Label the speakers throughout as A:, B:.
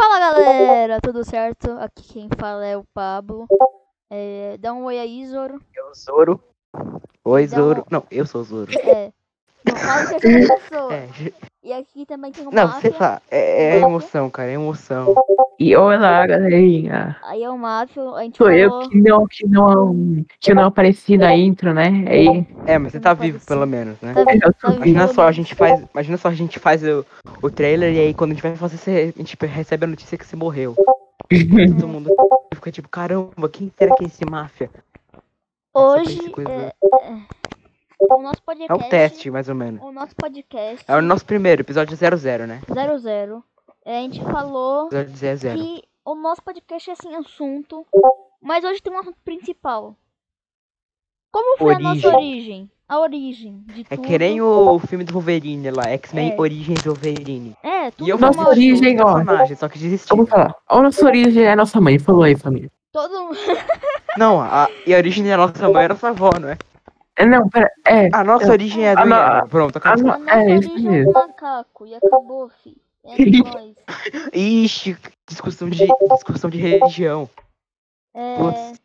A: Fala galera, tudo certo? Aqui quem fala é o Pablo. É, dá um oi aí, Zoro.
B: Eu, Zoro. Oi,
A: Dá
B: Zoro.
A: um-
B: Não, eu sou o Zoro.
A: É. Não fala que é terceira pessoa.
B: É, ge-
A: E aqui também tem o
B: não,
A: Máfia.
B: você fala. É, é emoção, cara, é emoção.
C: E olá, galerinha.
A: Aí é o Máfia, a gente
C: Sou
A: falou...
C: eu que não, que não, que não apareci na intro, né? Aí,
B: É, mas você tá vivo, pelo menos, né?
A: Tá, vi-
C: Eu
A: tá
C: tô-
A: vivo
B: Imagina só, a gente faz. Imagina só, a gente faz o, o trailer e aí quando a gente vai fazer, a gente recebe a notícia que você morreu. Todo mundo fica tipo, caramba, quem será que é esse máfia?
A: Hoje
B: Essa coisa-
A: é, é, o nosso
B: É
A: podcast...
B: um teste, mais ou menos.
A: O nosso podcast
B: É o nosso primeiro, episódio 00, né?
A: 00. É, a gente falou
B: Episódio 00.
A: que o nosso podcast é sem assunto, mas hoje tem um assunto principal. Como foi a nossa
B: Origem.
A: origem? A origem de
B: É
A: tudo.
B: que nem o filme do Wolverine lá, X-Men
A: É.
B: Origins Wolverine.
A: É, tudo
B: E eu
C: Nossa origem,
B: o
C: ó.
B: personagem, só que desisti.
C: vamos falar. A nossa origem é a nossa mãe. Falou aí, família.
A: Todo
B: Não, a, e a origem da nossa mãe era nossa avó, não é?
C: É, Não, pera, é.
B: A nossa
C: Eu-
B: origem é a
C: a
B: do
C: no-.
B: Pronto,
C: a
B: acabou.
C: no-
A: a nossa
C: é, isso
A: origem é
C: mesmo.
A: um macaco e acabou, fi. É nóis.
B: Ixi, discussão de, discussão de religião.
A: É,
B: Putz.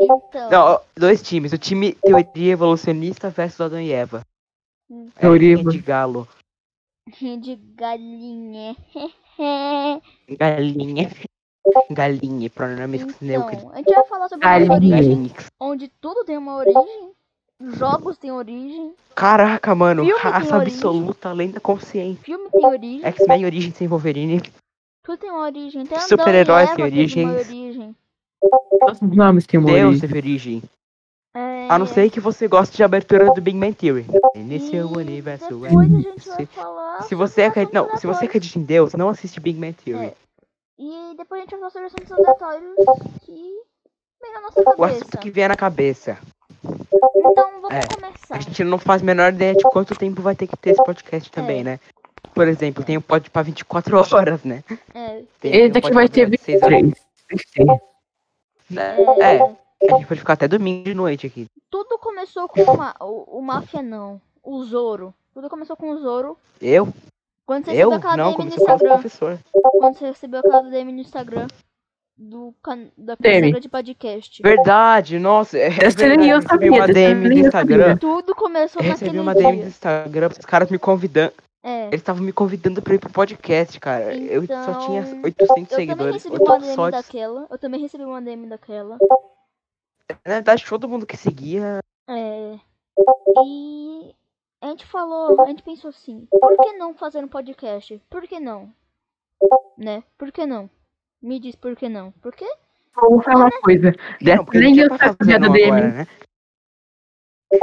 A: então,
B: Não, ó, dois times. O time teoria evolucionista versus Adão e Eva.
A: Hum.
B: É,
C: Teoria
B: de galo.
A: de galinha.
B: Galinha. Galinha, pronome neutro.
A: Então, a gente vai falar sobre a nossa
C: Galinha.
A: origem,
B: Galinha.
A: onde tudo tem uma origem, jogos têm origem,
B: Caraca, mano.
A: Filme tem
B: Raça
A: origem.
B: absoluta, além da consciência.
A: filme tem origem,
B: X-Men Origem sem Wolverine.
A: tudo tem uma origem. Até
B: Super-heróis origens.
A: origem.
C: Nossos nomes têm uma
B: Deus
C: origem.
B: teve origem.
A: É,
B: A não ser que você goste de abertura do Big Bang Theory. Nesse
A: e
B: universo.
A: Depois a gente
B: Se-
A: vai falar
B: Se você, acredita, não, se você acredita em Deus, não assiste Big Bang Theory.
A: É. E depois a gente vai falar sobre assuntos aleatórios que vem na nossa
B: O
A: cabeça.
B: assunto que vier na cabeça.
A: Então vamos
B: É.
A: começar.
B: A gente não faz a menor ideia de quanto tempo vai ter que ter esse podcast também,
A: É.
B: né? Por exemplo, tem o pod pra 24 horas, né?
A: É,
B: Tem,
C: Esse
B: um
C: daqui vai ter
B: 26 horas.
C: 23.
B: É,
A: é,
B: é, a gente pode ficar até domingo de noite aqui.
A: Tudo começou com o, ma- o, o Máfia não, o Zoro. Tudo começou com o Zoro.
B: Eu?
A: Quando você
B: Eu?
A: recebeu aquela
B: Não,
A: DM no Instagram.
B: professor.
A: Quando você recebeu aquela DM no Instagram do can... da
C: DM.
A: Instagram de podcast.
B: Verdade, nossa. É verdade,
C: eu
B: recebi
C: sabia,
B: uma DM do
C: eu
B: Instagram.
C: sabia.
A: Tudo começou
B: Eu
A: naquele
B: recebi uma DM do. Instagram, os caras me convidando.
A: É.
B: Eles estavam me convidando pra ir pro podcast, cara. eu só tinha
A: Então,
B: 800
A: Eu também
B: seguidores.
A: recebi
B: Eu
A: uma
B: tô
A: DM
B: só de...
A: daquela. Eu também recebi uma DM daquela.
B: Na verdade, todo mundo que seguia.
A: É. E a gente falou, a gente pensou assim, por que não fazer um podcast? Por que não? Né? Por que não? Me diz por que não. Por quê?
C: Vamos falar uma coisa.
B: Não,
C: Dessa nem eu sabia da
B: fazendo
C: DM.
B: agora, né?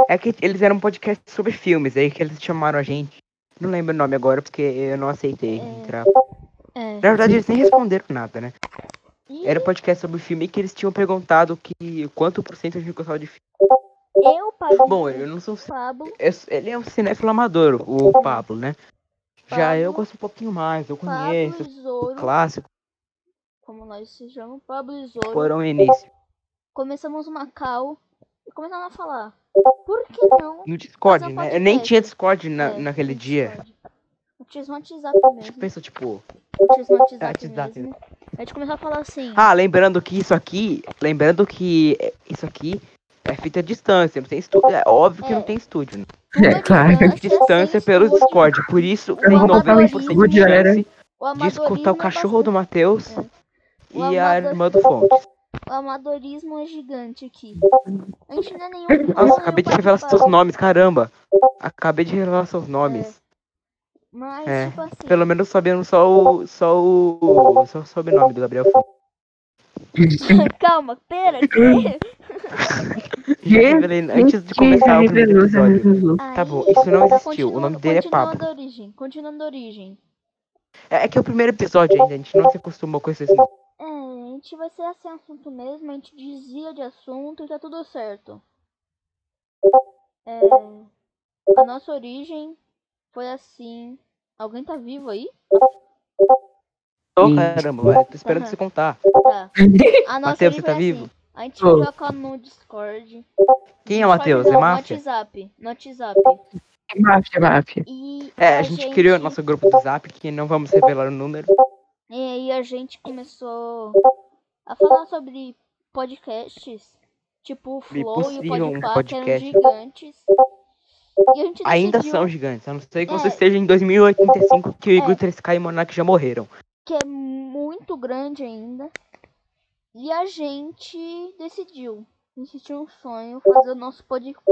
B: É que eles eram um podcast sobre filmes, aí que eles chamaram a gente. Não lembro o nome agora, porque eu não aceitei
A: É.
B: entrar.
A: É.
B: Na verdade, eles nem responderam nada, né?
A: E
B: Era um podcast sobre filme que eles tinham perguntado que quanto por cento a gente gostava de filme.
A: eu, Pablo,
B: Bom, eu não sou.
A: Pablo,
B: eu- ele é um cinéfilo amador, o Pablo, né? Já eu
A: Pablo-
B: gosto um pouquinho mais, eu
A: Pablo
B: conheço.
A: e Zoro,
B: Clássico,
A: como nós se chamamos, Pablo e Zoro,
B: foram o início.
A: começamos uma call e começamos a falar, por que não?
B: No Discord,
A: um
B: né? Eu nem tinha Discord na,
A: É,
B: naquele
A: no
B: dia.
A: Discord. Eu tinha um WhatsApp mesmo.
B: Pensou, tipo,
A: Eu tinha um WhatsApp
B: WhatsApp,
A: mesmo. A gente começou a falar assim.
B: Ah, lembrando que isso aqui, lembrando que é, isso aqui é feita à distância, não tem estúdio. É óbvio que
A: É.
B: não tem estúdio, né?
C: É,
A: à
C: claro.
A: distância,
B: Distância
A: sem
B: pelo. Discord. Por isso,
A: O
B: tem
A: amadorismo-
B: 90% de chance
A: O
B: de escutar o cachorro
A: é
B: do Matheus
A: É.
B: E a irmã do Fontes.
A: bastante- O amadorismo é gigante aqui. A gente não é nenhum.
B: Nossa,
A: nenhum
B: acabei de revelar seus nomes, caramba. Acabei de revelar seus nomes.
A: Mas,
B: É,
A: tipo assim.
B: Pelo menos sabendo só o. só o. só o sobrenome do Gabriel Fontes.
A: Calma, pera. Que?
B: Revelei antes de começar o primeiro episódio. Tá bom, isso não existiu, o nome dele é
A: continuando
B: Pablo.
A: a origem. Continuando a origem.
B: É, é que é o primeiro episódio ainda, a gente não se acostumou com esses nomes.
A: É, a gente vai ser assim assunto mesmo, a gente dizia de assunto e tá tudo certo. É, a nossa origem foi assim. Alguém tá vivo aí?
C: Sim.
B: caramba, vai, tô esperando
A: Aham.
B: você contar.
A: Tá. A nossa
B: Matheus,
A: origem
B: você tá
A: foi
B: vivo?
A: assim. A gente
C: Tô.
A: joga no Discord.
B: Quem é o Matheus?
A: não,
B: É máfia?
A: No WhatsApp. No WhatsApp.
C: Máfia, máfia.
A: E
B: É, a gente criou nosso grupo do Zap, que não vamos revelar o número.
A: E aí a gente começou a falar sobre podcasts, tipo o Flow e o
B: possível um
A: que eram
B: podcast.
A: gigantes. E
B: Ainda
A: decidiu
B: são gigantes. A não ser que
A: É.
B: você esteja em 2085 que o
A: É.
B: Igor 3K e o Monark já morreram.
A: que é muito grande ainda. E a gente decidiu. A gente tinha um sonho fazer o nosso podcast.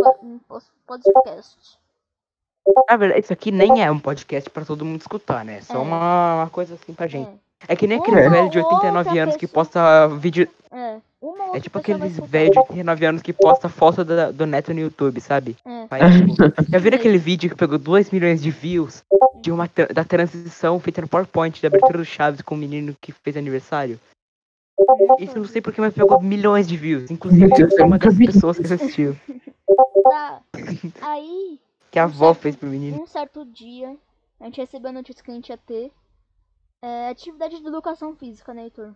B: Na verdade, isso aqui nem é um podcast pra todo mundo escutar, né? É só
A: É.
B: uma, uma coisa assim pra gente.
A: É,
B: É que nem
A: Uma
B: aquele velho de
A: ou
B: 89
A: outra
B: anos que posta vídeo.
A: é.
B: É tipo aqueles velhos de 89 anos que posta foto da- do neto no YouTube, sabe?
A: É.
B: Tipo, já viram aquele vídeo que pegou 2 milhões de views de uma da transição feita no PowerPoint da abertura do Chaves com o menino que fez aniversário? Isso eu não sei porque, mas pegou milhões de views. Inclusive,
C: Deus,
B: eu sou uma das pessoas que assistiu.
A: Tá. Aí,
B: Que a
A: Um
B: avó
A: certo-
B: fez pro menino.
A: um certo dia, a gente recebeu a notícia que a gente ia ter é, atividade de educação física, né, Heitor?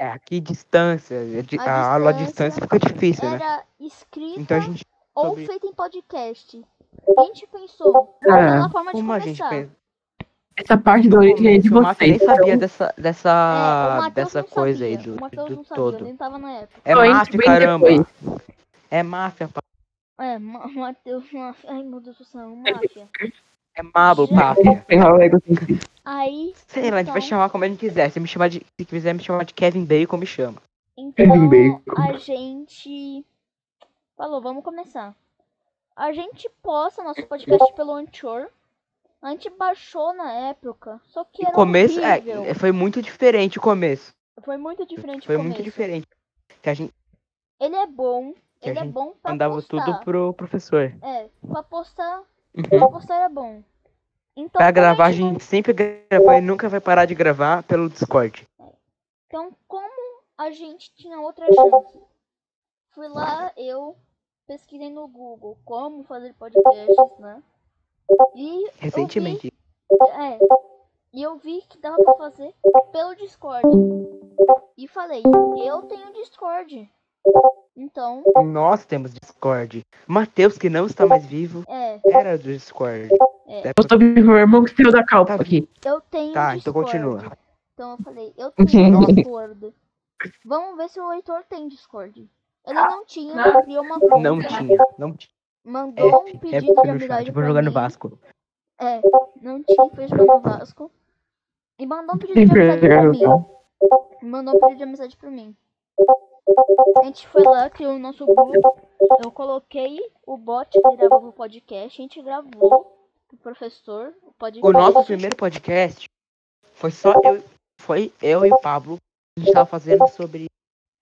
B: É, aqui distância. é de-
A: A
B: A, aula à
A: distância
B: fica difícil, né?
A: Era escrita
B: Então a gente.
A: ou
B: sobre-
A: feita em podcast. A gente pensou, é uma forma de
B: Como a gente
A: começar.
C: Essa parte da origem é de
B: O Matheus nem
C: vocês.
B: sabia
C: então-
B: dessa,
A: É,
B: dessa, dessa coisa
A: sabia.
B: aí do,
A: o Matheus
B: do
A: não sabia,
B: todo.
A: nem tava na época.
B: É máfia, caramba.
C: depois.
B: É máfia, pá.
A: É, Ma- Matheus, máfia. Ai, meu Deus do céu, máfia.
B: É.
C: Pegar o egocentrismo.
A: Aí,
B: Sei lá, a gente vai
A: Então-
B: chamar como a gente quiser. Se me chamar de. Se quiser me chamar de Kevin Bacon, me chama.
A: então,
C: Bacon.
A: a gente falou, vamos começar. A gente posta nosso podcast pelo Anchor. A gente baixou na época, só que era
B: começo,
A: horrível.
B: é, foi muito diferente o começo.
A: Foi muito diferente
B: Foi
A: o
B: muito
A: começo.
B: diferente. Que a gente
A: Ele é bom,
B: Que a
A: ele é bom pra
B: mandava
A: postar.
B: tudo pro professor.
A: É, pra postar,
B: Uhum.
A: postar é bom. Então,
B: Pra gravar, a
A: gente
B: sempre gravou e nunca vai parar de gravar pelo Discord.
A: Então, como a gente tinha outra chance? Fui lá, eu pesquisei no Google como fazer podcasts, né? E
B: Recentemente.
A: eu vi, é, e eu vi que dava pra fazer pelo Discord. E falei, eu tenho Discord. Então,
B: Nós temos Discord. Matheus, que não está mais vivo,
A: é,
B: era do Discord.
A: É.
B: É,
C: Eu tô vendo meu irmão que saiu da calpa
B: Tá.
C: aqui.
A: eu tenho
B: Tá, então
A: Discord.
B: continua.
A: Então eu falei, eu tenho Discord. Vamos ver se o Heitor tem Discord. Ele não tinha, ele criou uma conta.
B: Não tinha, não tinha.
A: Mandou um
B: F, F
A: pedido de
B: no chat,
A: amizade
B: vou
A: pra
B: jogar
A: mim.
B: no Vasco.
A: É, não tinha, foi jogar no Vasco. E mandou um pedido de amizade pra mim. Mandou um pedido de amizade pra mim. A gente foi lá, criou o nosso grupo. Eu coloquei o bot que gravava o podcast. A gente gravou pro professor o podcast.
B: O nosso primeiro podcast foi só eu, foi eu e o Pablo. A gente tava fazendo sobre,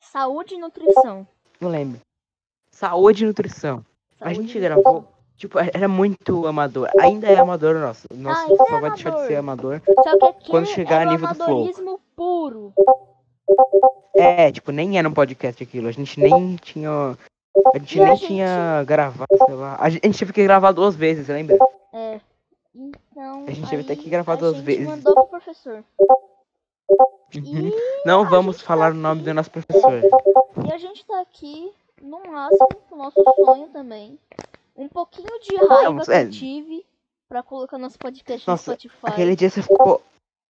A: Saúde e nutrição.
B: não lembro. Saúde e nutrição. A
A: Saúde
B: gente
A: e
B: gravou, tipo, era muito amador. Ainda é amador o nosso. O nosso
A: é
B: só vai deixar de ser amador.
A: Só que
B: quando chegar a
A: o
B: nível do Flow.
A: puro.
B: É, tipo, nem era um podcast aquilo. A gente nem tinha. A gente
A: E a
B: nem
A: gente-
B: tinha gravado, sei lá. A gente, a teve que gravar duas vezes, lembra?
A: É. Então.
B: A gente teve até que gravar
A: a
B: duas
A: gente
B: vezes.
A: mandou pro professor.
B: Uhum. Não vamos
A: tá
B: falar o nome do nosso professor.
A: E a gente tá aqui no máximo com o nosso sonho também. Um pouquinho de raiva
B: Vamos,
A: que
B: é.
A: eu tive pra colocar nosso podcast
B: Nossa,
A: no Spotify.
B: Aquele dia você ficou,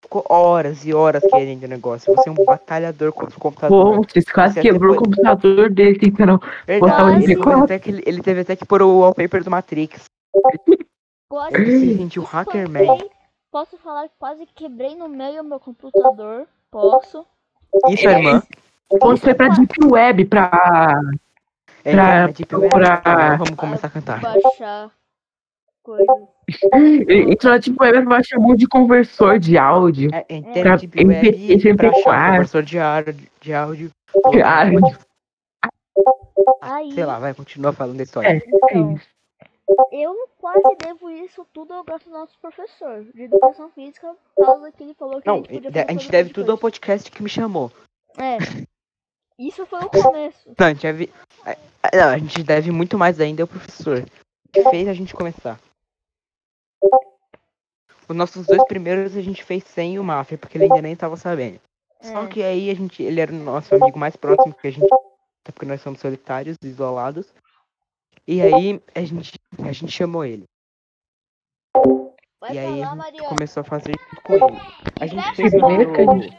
B: ficou horas e horas querendo o negócio. Você é um batalhador contra o computador.
C: Quase
B: Você
C: quebrou o computador dele tentando. Botar
A: o
B: ele, teve
C: MP4.
B: até que, ele teve até que pôr o wallpaper do Matrix.
A: Quase
B: se sentiu hacker man.
A: espancei. Posso falar que quase quebrei no meio o meu computador. Posso.
B: Isso, irmã.
C: Pontes foi pra Deep Web pra.
B: É,
C: pra
B: é, tipo, é,
C: procurar-
B: agora vamos começar a cantar.
A: Baixar coisas.
C: Web pra chamar um de conversor de áudio.
B: É,
A: Pra
B: entende Deep
C: MP3,
B: Web pra
C: MP4.
B: um conversor de áudio, de áudio.
C: Ah,
A: Aí,
B: Sei lá, vai, continua falando da história.
C: É.
A: então, eu quase devo isso tudo ao do nosso professor de educação física, por causa que ele falou que a
B: Não,
A: gente podia
B: a gente
A: coisa
B: deve tudo ao podcast que me chamou.
A: É. Isso foi o começo.
B: Não, a gente deve. é, é, Não, a gente deve muito mais ainda ao professor. Que fez a gente começar. Os nossos dois primeiros a gente fez sem o Mafia, porque ele ainda nem tava sabendo. Só
A: É.
B: que aí a gente. Ele era o nosso amigo mais próximo, porque a gente. Até porque nós somos solitários, isolados. E aí a gente, a gente chamou ele.
A: Vai
B: e aí
A: falar,
B: a gente começou a fazer com ele. A gente fez
C: a
B: sobre,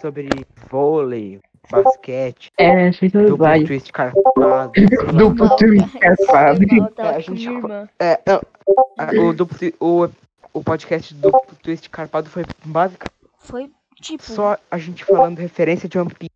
B: sobre vôlei, basquete,
C: É, fez tudo
B: duplo
C: vai.
B: twist carpado.
C: Duplo twist carpado.
B: É, a gente. É, não, a- o duplo o, o podcast do twist carpado foi basicamente
A: Foi tipo.
B: só a gente falando referência de One Piece.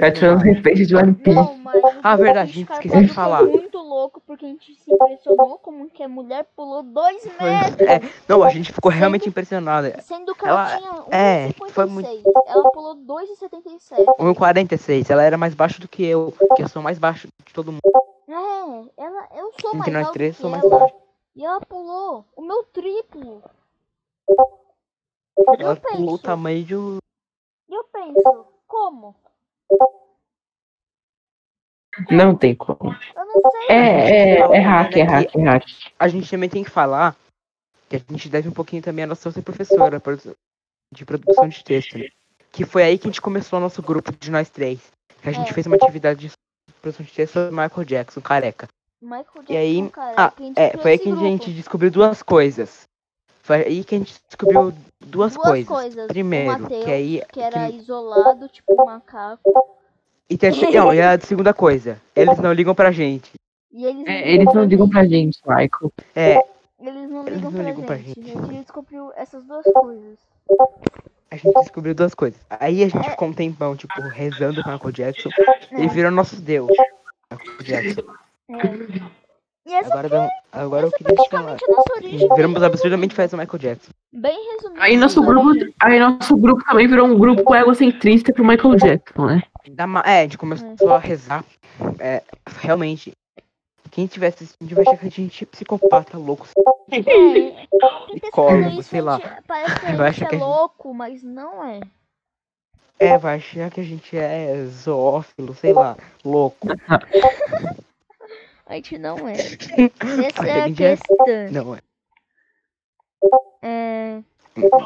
C: Tá tirando repente de One Piece.
A: Não, mas o
B: Ah, verdade, a gente esqueceu de falar.
A: Foi muito louco porque a gente se impressionou como que a mulher pulou dois metros.
B: é, não, a gente ficou realmente impressionada.
A: Sendo que ela,
B: Ela-
A: tinha
B: é,
A: 1,56.
B: foi muito-
A: Ela pulou 2,77.
B: 1,46. Ela era mais baixo do que eu, que eu sou mais baixo de todo mundo.
A: É, ela, eu sou mais
B: Entre nós
A: alto
B: três, sou mais baixo.
A: E ela pulou o meu triplo.
B: Ela
A: eu penso,
B: pulou o tamanho de um.
A: E eu penso, como?
C: Não tem como.
A: Eu não sei.
C: É, é, é hack, é hack, é hack.
B: A gente também tem que falar que a gente deve um pouquinho também a nossa ser professora de produção de texto, né? Que foi aí que a gente começou o nosso grupo de nós três. Que a gente
A: É.
B: fez uma atividade de produção de texto sobre Michael Jackson, careca.
A: Michael Jackson,
B: E aí,
A: cara,
B: ah,
A: gente
B: é, foi aí que a gente descobriu duas coisas. Foi aí que a gente descobriu duas,
A: Duas
B: coisas.
A: coisas. O
B: Primeiro,
A: Mateus,
B: que aí.
A: que era
B: que-
A: isolado, tipo um macaco.
B: E, tem a, não, e a segunda coisa, eles não ligam pra gente.
A: E eles,
C: É, eles não ligam pra gente, Michael.
B: É,
A: Eles não
B: eles
A: ligam,
B: não
A: pra,
B: ligam pra
A: gente.
B: gente.
A: A gente descobriu essas duas coisas.
B: a gente descobriu duas coisas. Aí a gente ficou um tempão, tipo, rezando com Michael Jackson. E virou nosso Deus. Michael Jackson.
A: É. E essa
B: Agora, não- agora eu
A: essa é
B: queria chamar. Viramos absurdamente fãs do Michael Jackson.
A: Bem resumido.
C: Aí nosso grupo, aí nosso grupo também virou um grupo egocentrista pro Michael Jackson, né?
B: É, a gente começou a rezar. É, realmente. Quem tivesse assistindo vai achar que a gente é psicopata louco.
A: É, tá isso,
B: sei lá.
A: Parece que a
B: Vai
A: gente
B: achar
A: é
B: que gente-
A: louco, mas não é.
B: É, vai achar que a gente é zoófilo, sei lá, louco.
A: A gente não é. Essa é a
B: é-
A: questão.
B: Não, é.
A: É,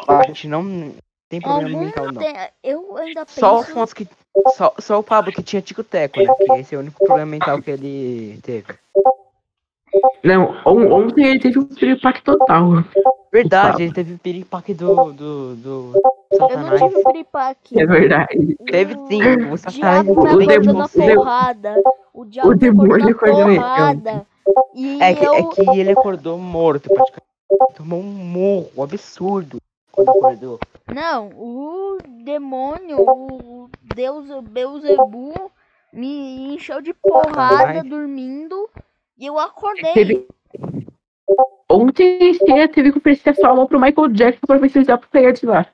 B: A gente não tem problema
A: algum
B: mental, não.
A: tem- eu ainda penso.
B: Só o Afonso que. Só, só o Pablo que tinha tico-teco, né? Que esse é o único problema mental que ele teve.
C: Não, on- ontem ele teve um piripaque total.
B: Verdade, ele teve o piripaque do. do. do.
A: Eu não
B: Satanás.
A: tive piripaque.
C: É verdade.
B: Teve
A: O
B: sim, o Satanás
A: diabo me
C: o
A: na
B: você.
A: porrada. O diabo me
C: demônio
A: acordou na
C: acordou ele,
A: porrada. E
B: É que,
A: eu.
B: é que ele acordou morto, praticamente. Tomou um morro absurdo quando acordou.
A: Não, o demônio, o Deus Beuzebu me encheu de porrada
B: Satanás.
A: dormindo e eu acordei.
C: Teve... Ontem você teve que oferecer sua alma pro Michael Jackson pra ver se ele dá pra sair de lá.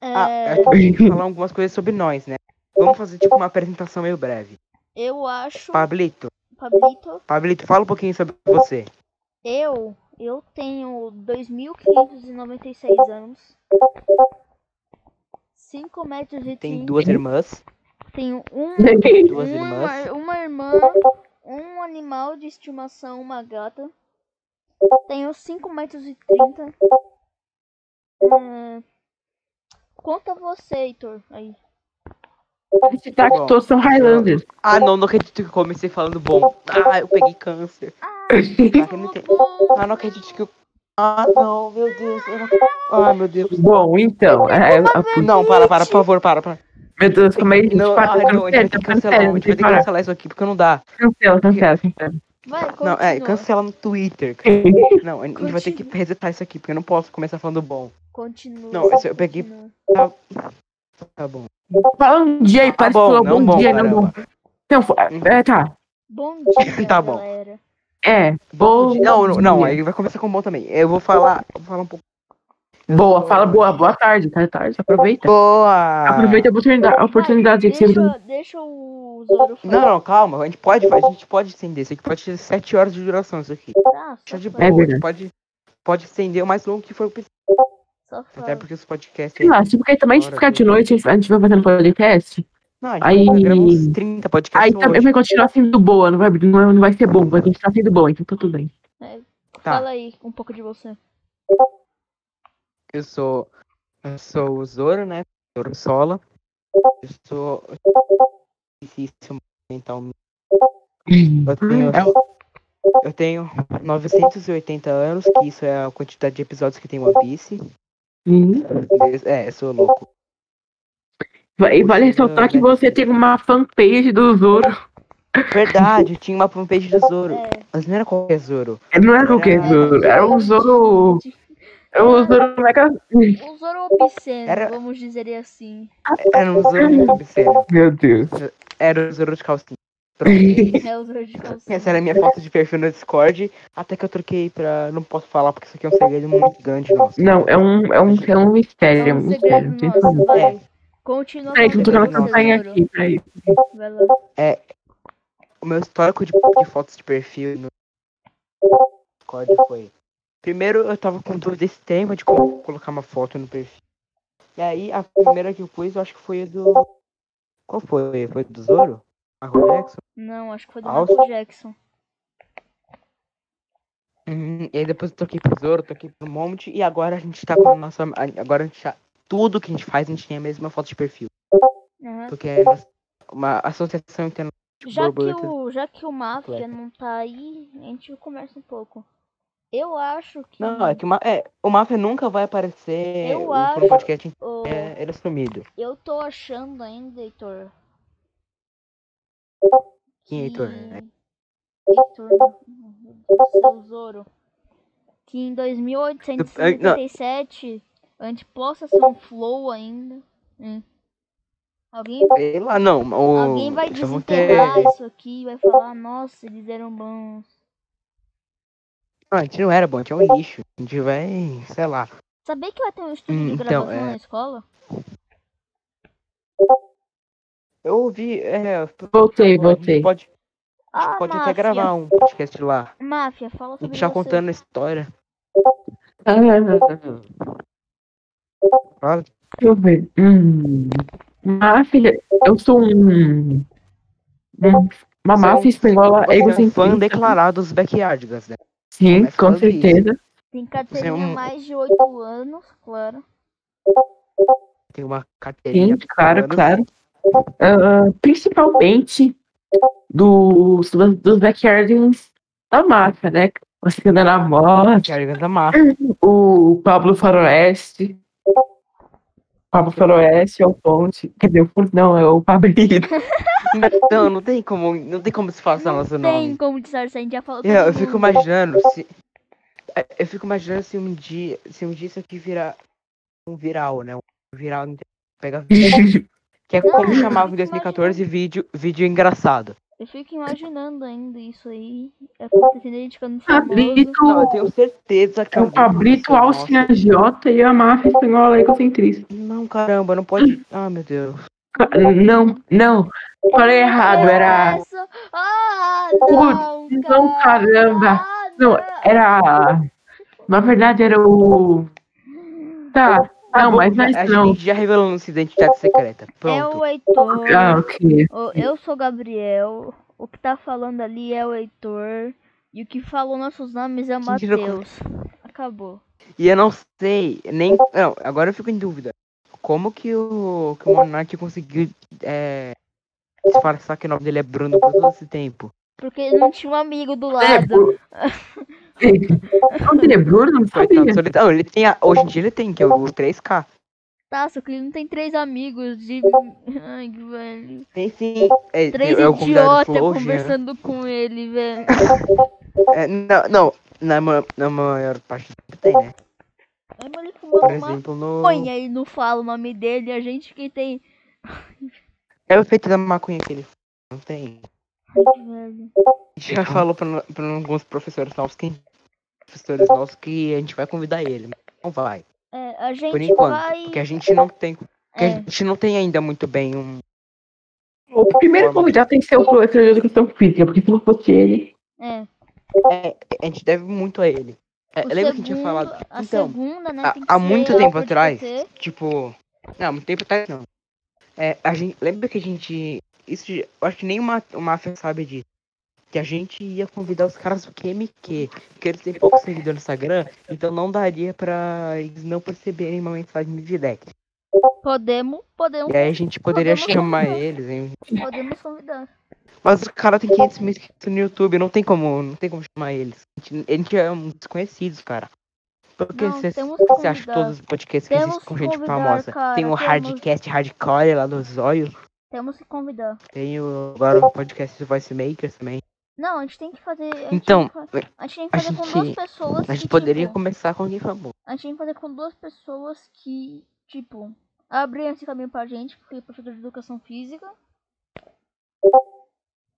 B: Ah,
A: É,
B: a gente tem que falar algumas coisas sobre nós, né? Vamos fazer tipo uma apresentação meio breve.
A: eu acho,
B: Pablito,
A: Pablito,
B: Pablito, fala um pouquinho sobre você.
A: eu, eu tenho 2.596 anos, 5 metros e
B: Tem
A: 30,
B: duas irmãs.
A: tenho um,
B: Duas
A: uma,
B: irmãs.
A: uma irmã, um animal de estimação, uma gata. Tenho 5 metros e 30. Hum, conta você, Heitor, aí.
C: Esse tá
B: Bom,
C: todos são Highlanders.
B: Ah, não, não acredito que eu comecei falando bom. Ah, eu peguei câncer. Ah, não entendi. Ah, não acredito que eu. Ah, não, meu Deus. Não... Ai, meu Deus.
C: Bom, então. É, é,
B: Não, para, para, por favor, para, para.
C: Meu Deus, como é que a gente
B: Não,
C: para?
B: ai, não, a gente vai ter que
C: Cancela,
B: cancelar, a
C: cancela,
B: gente vai ter que
C: cancela,
B: cancelar isso aqui porque não dá.
C: cancela, cancela, cancela.
A: Vai,
B: Não, é,
A: continua.
B: cancela no Twitter. Não, a gente vai ter que resetar isso aqui porque eu não posso começar falando bom.
A: Continua.
B: Não, eu peguei-
A: continua.
B: Tá bom.
C: Fala um dia aí,
B: Tá
C: parece que
B: bom,
C: falou
B: não
C: bom,
B: bom,
C: dia, não bom. Então, fo- é, tá.
A: Bom dia,
B: Tá bom.
A: galera.
C: É, bom.
B: Não, não, não, aí vai começar com bom também. Eu vou falar, vou falar um pouco.
C: Boa, fala boa, boa tarde, tá tarde, aproveita.
B: Boa!
C: Aproveita a oportunidade, a oportunidade que você
A: deixa, deixa o Zoro falar.
B: Não, não, calma, a gente pode, a gente pode estender. Isso aqui pode ter 7 horas de duração, isso aqui.
A: Tá,
B: Deixa de boa, a gente
C: verdade.
B: pode, pode estender o mais longo que for possível. Até porque os podcasts.
C: Sei lá, se porque também se ficar de noite, a gente vai fazendo podcast.
B: Não, a gente
C: Aí-
B: vai gravar uns 30 podcasts.
C: Aí também
B: hoje.
C: vai continuar sendo boa, não vai, não vai- ser bom, vai continuar sendo bom, então tá tudo bem.
B: Tá.
A: Fala aí um pouco de você.
B: Eu sou. Eu sou o Zoro, né? Zoro Sola. Eu sou. Difícil. Eu tenho. Eu tenho 980 anos, que isso é a quantidade de episódios que tem One Piece.
C: Sim.
B: É, sou louco.
C: E vale ressaltar que você tem uma fanpage do Zoro.
B: Verdade, tinha uma fanpage do Zoro.
A: É.
B: Mas não era qualquer Zoro.
C: Não era qualquer Zoro, era um Zoro. Um Zoro mega.
A: O Zoro obsceno,
B: Era-
A: vamos dizer assim.
B: Era um Zoro obsceno.
C: Meu Deus.
B: Era o Zoro de calcinha. Pronto.
A: É o Zoro de calcinha.
B: Essa era a minha foto de perfil no Discord. Até que eu troquei pra. Não posso falar porque isso aqui é um segredo muito grande, nossa.
C: Não, é um, é um, é um mistério, é
A: É
C: um
A: um
C: mistério.
A: segredo
C: não tem
A: nosso,
C: como.
A: vai. Continua
C: Peraí, que eu tô campanha
A: Zoro.
C: aqui, peraí.
A: Vai lá.
B: O meu histórico de, de fotos de perfil no Discord foi. Primeiro eu tava com dúvida esse tema de como colocar uma foto no perfil. E aí a primeira que eu pus, eu acho que foi a do. Qual foi? Foi do Zoro? Marco Jackson?
A: Não, acho que foi do. Michael Jackson.
B: Uhum, E aí depois eu toquei pro Zoro, toquei pro Monte, e agora a gente tá com a nossa. Agora a gente tá. Tudo que a gente faz, a gente tem a mesma foto de perfil.
A: Aham.
B: Porque é uma associação internacional.
A: Já que, o, já que o Máfia
B: completa.
A: não tá aí, a gente conversa um pouco. Eu acho que
B: Não, é que o, Ma- é, o Mafia nunca vai aparecer
A: Eu
B: o,
A: acho-
B: podcast.
A: o-
B: É, ele é sumido.
A: eu tô achando ainda, Heitor.
B: Quem é Heitor?
A: Heitor, Zoro. Que em 2877 a gente possa ser um flow ainda. Hum. Alguém,
B: Sei lá, não. O,
A: alguém vai desenterrar
B: ter-
A: isso aqui e vai falar, nossa, eles eram bons.
B: Não, a gente não era bom, a gente é um lixo. A gente vai, sei lá.
A: Sabia que vai ter um estúdio
B: Hum,
A: de
B: então,
A: gravação
B: é.
A: na escola?
B: Eu ouvi, é.
C: Voltei,
B: A gente
C: voltei.
B: pode,
A: Ah,
B: pode até gravar um podcast lá.
A: Máfia, fala
B: A
A: sobre
B: gente já contando a história.
C: Ah,
B: Fala.
C: Deixa eu ver. Hum. Máfia, eu sou um. um- uma
B: é um-
C: máfia espanhola
B: é um fã declarado dos Backyardigans, né?
C: Sim,
B: Começa
C: com
B: falando
C: certeza.
A: Tem
B: Você é
A: carteirinha
B: um-
A: mais de 8 anos, claro.
B: Tem uma carteirinha.
C: Sim, claro,
B: anos.
C: claro. Ah, principalmente dos, dos, dos backyardigans da máfia, né? Você anda na moto,
B: da máfia.
C: o Pablo Faroeste. Pablo Faroeste é o Ponte. Quer dizer, o Ponte não, é o Pablito.
B: Não, não tem como, não tem como se falar nosso
A: Tem
B: nome.
A: como disfarçar, a gente já falou
B: Eu, eu
A: todo
B: fico imaginando se. é, Eu fico imaginando se um dia. Se um dia isso aqui virar um viral, né? Um viral não tem- pega Que é
A: Não,
B: como
A: eu
B: chamava em 2014 vídeo, vídeo engraçado.
A: Eu fico imaginando ainda isso aí. Acontecendo a gente ficando famoso.
C: Pablito,
B: Não, eu tenho certeza que
C: é o Pablito. Alcina Jota e a máfia espanhola egocentrista.
B: Não, caramba, não pode. Ah, meu Deus.
C: Não, não. Falei errado, era.
A: Ah,
C: Putz,
A: não,
C: não,
A: cara.
C: caramba.
A: Ah,
C: Não, era. Na verdade era o. Tá.
B: Tá
C: Não,
B: bom,
C: mas
B: já-
C: mas
B: a
C: não.
B: gente já revelou nossa identidade secreta.
A: É
B: Pronto.
A: o Heitor.
C: Ah, ok.
A: O- Eu sou o Gabriel. O que tá falando ali é o Heitor. E o que falou nossos nomes é o Matheus. Acabou.
B: E eu não sei, nem. Não, agora eu fico em dúvida. Como que o, que o Monark conseguiu é, disfarçar que o nome dele é Bruno por todo esse tempo?
A: Porque ele não tinha um amigo do
C: É,
A: lado.
C: Bru- Não, ele é Bruno? Não
B: solitário. Ele tem. a- hoje em dia ele tem, que é o 3K.
A: Tá, só que ele não tem três amigos de. Ai, que velho.
B: Tem sim. É,
A: Três
B: é o
A: idiotas conversando com ele, velho.
B: É, não, não. Na, ma- na maior parte do tempo tem, né?
A: Ai, mas ele fumou
B: Por exemplo, no.
A: maconha e não fala o nome dele. A gente que tem.
B: É o efeito da maconha que ele não tem.
A: Velho.
B: A gente já falou pra, pra alguns professores nossos que. Professores nossos que a gente vai convidar ele. Mas não vai.
A: É, a gente
B: Por enquanto.
A: vai.
B: Porque a gente não tem. Porque a
A: É,
B: gente não tem ainda muito bem um.
C: O primeiro convidado tem que ser o professor de educação física, porque se não fosse ele.
A: é.
B: É, a gente deve muito a ele. É, lembra que a gente tinha
A: segundo-
B: falado.
A: A
B: Então,
A: segunda, né?
B: há- muito tempo atrás. Tipo. Não, muito tempo atrás não. É, a gente. Lembra que a gente. Isso eu acho que nem uma, o Mafia sabe disso. Que a gente ia convidar os caras do QMQ. Porque eles têm pouco seguidor no Instagram. Então não daria pra eles não perceberem uma mensagem de direct.
A: Podemos, podemos,
B: E aí a gente poderia chamar
A: convidar.
B: eles, hein?
A: podemos convidar.
B: Mas o cara tem 500 mil inscritos no YouTube, não tem como, não tem como chamar eles. A gente, a gente é um desconhecidos, cara. Por que
A: Não,
B: você acha todos os podcasts que existem com gente famosa?
A: cara,
B: tem o
A: temos-
B: Hardcast Hardcore lá do Zóio.
A: Temos que convidar.
B: Tem o, agora o podcast do Voice Makers também.
A: Não, a gente tem que fazer.
B: Então,
A: a gente tem que fazer com
B: gente-
A: duas pessoas.
B: a gente
A: que,
B: poderia
A: tipo,
B: começar com alguém famoso.
A: A gente tem que fazer com duas pessoas que, tipo, abrem esse caminho pra gente, porque é professor de educação física.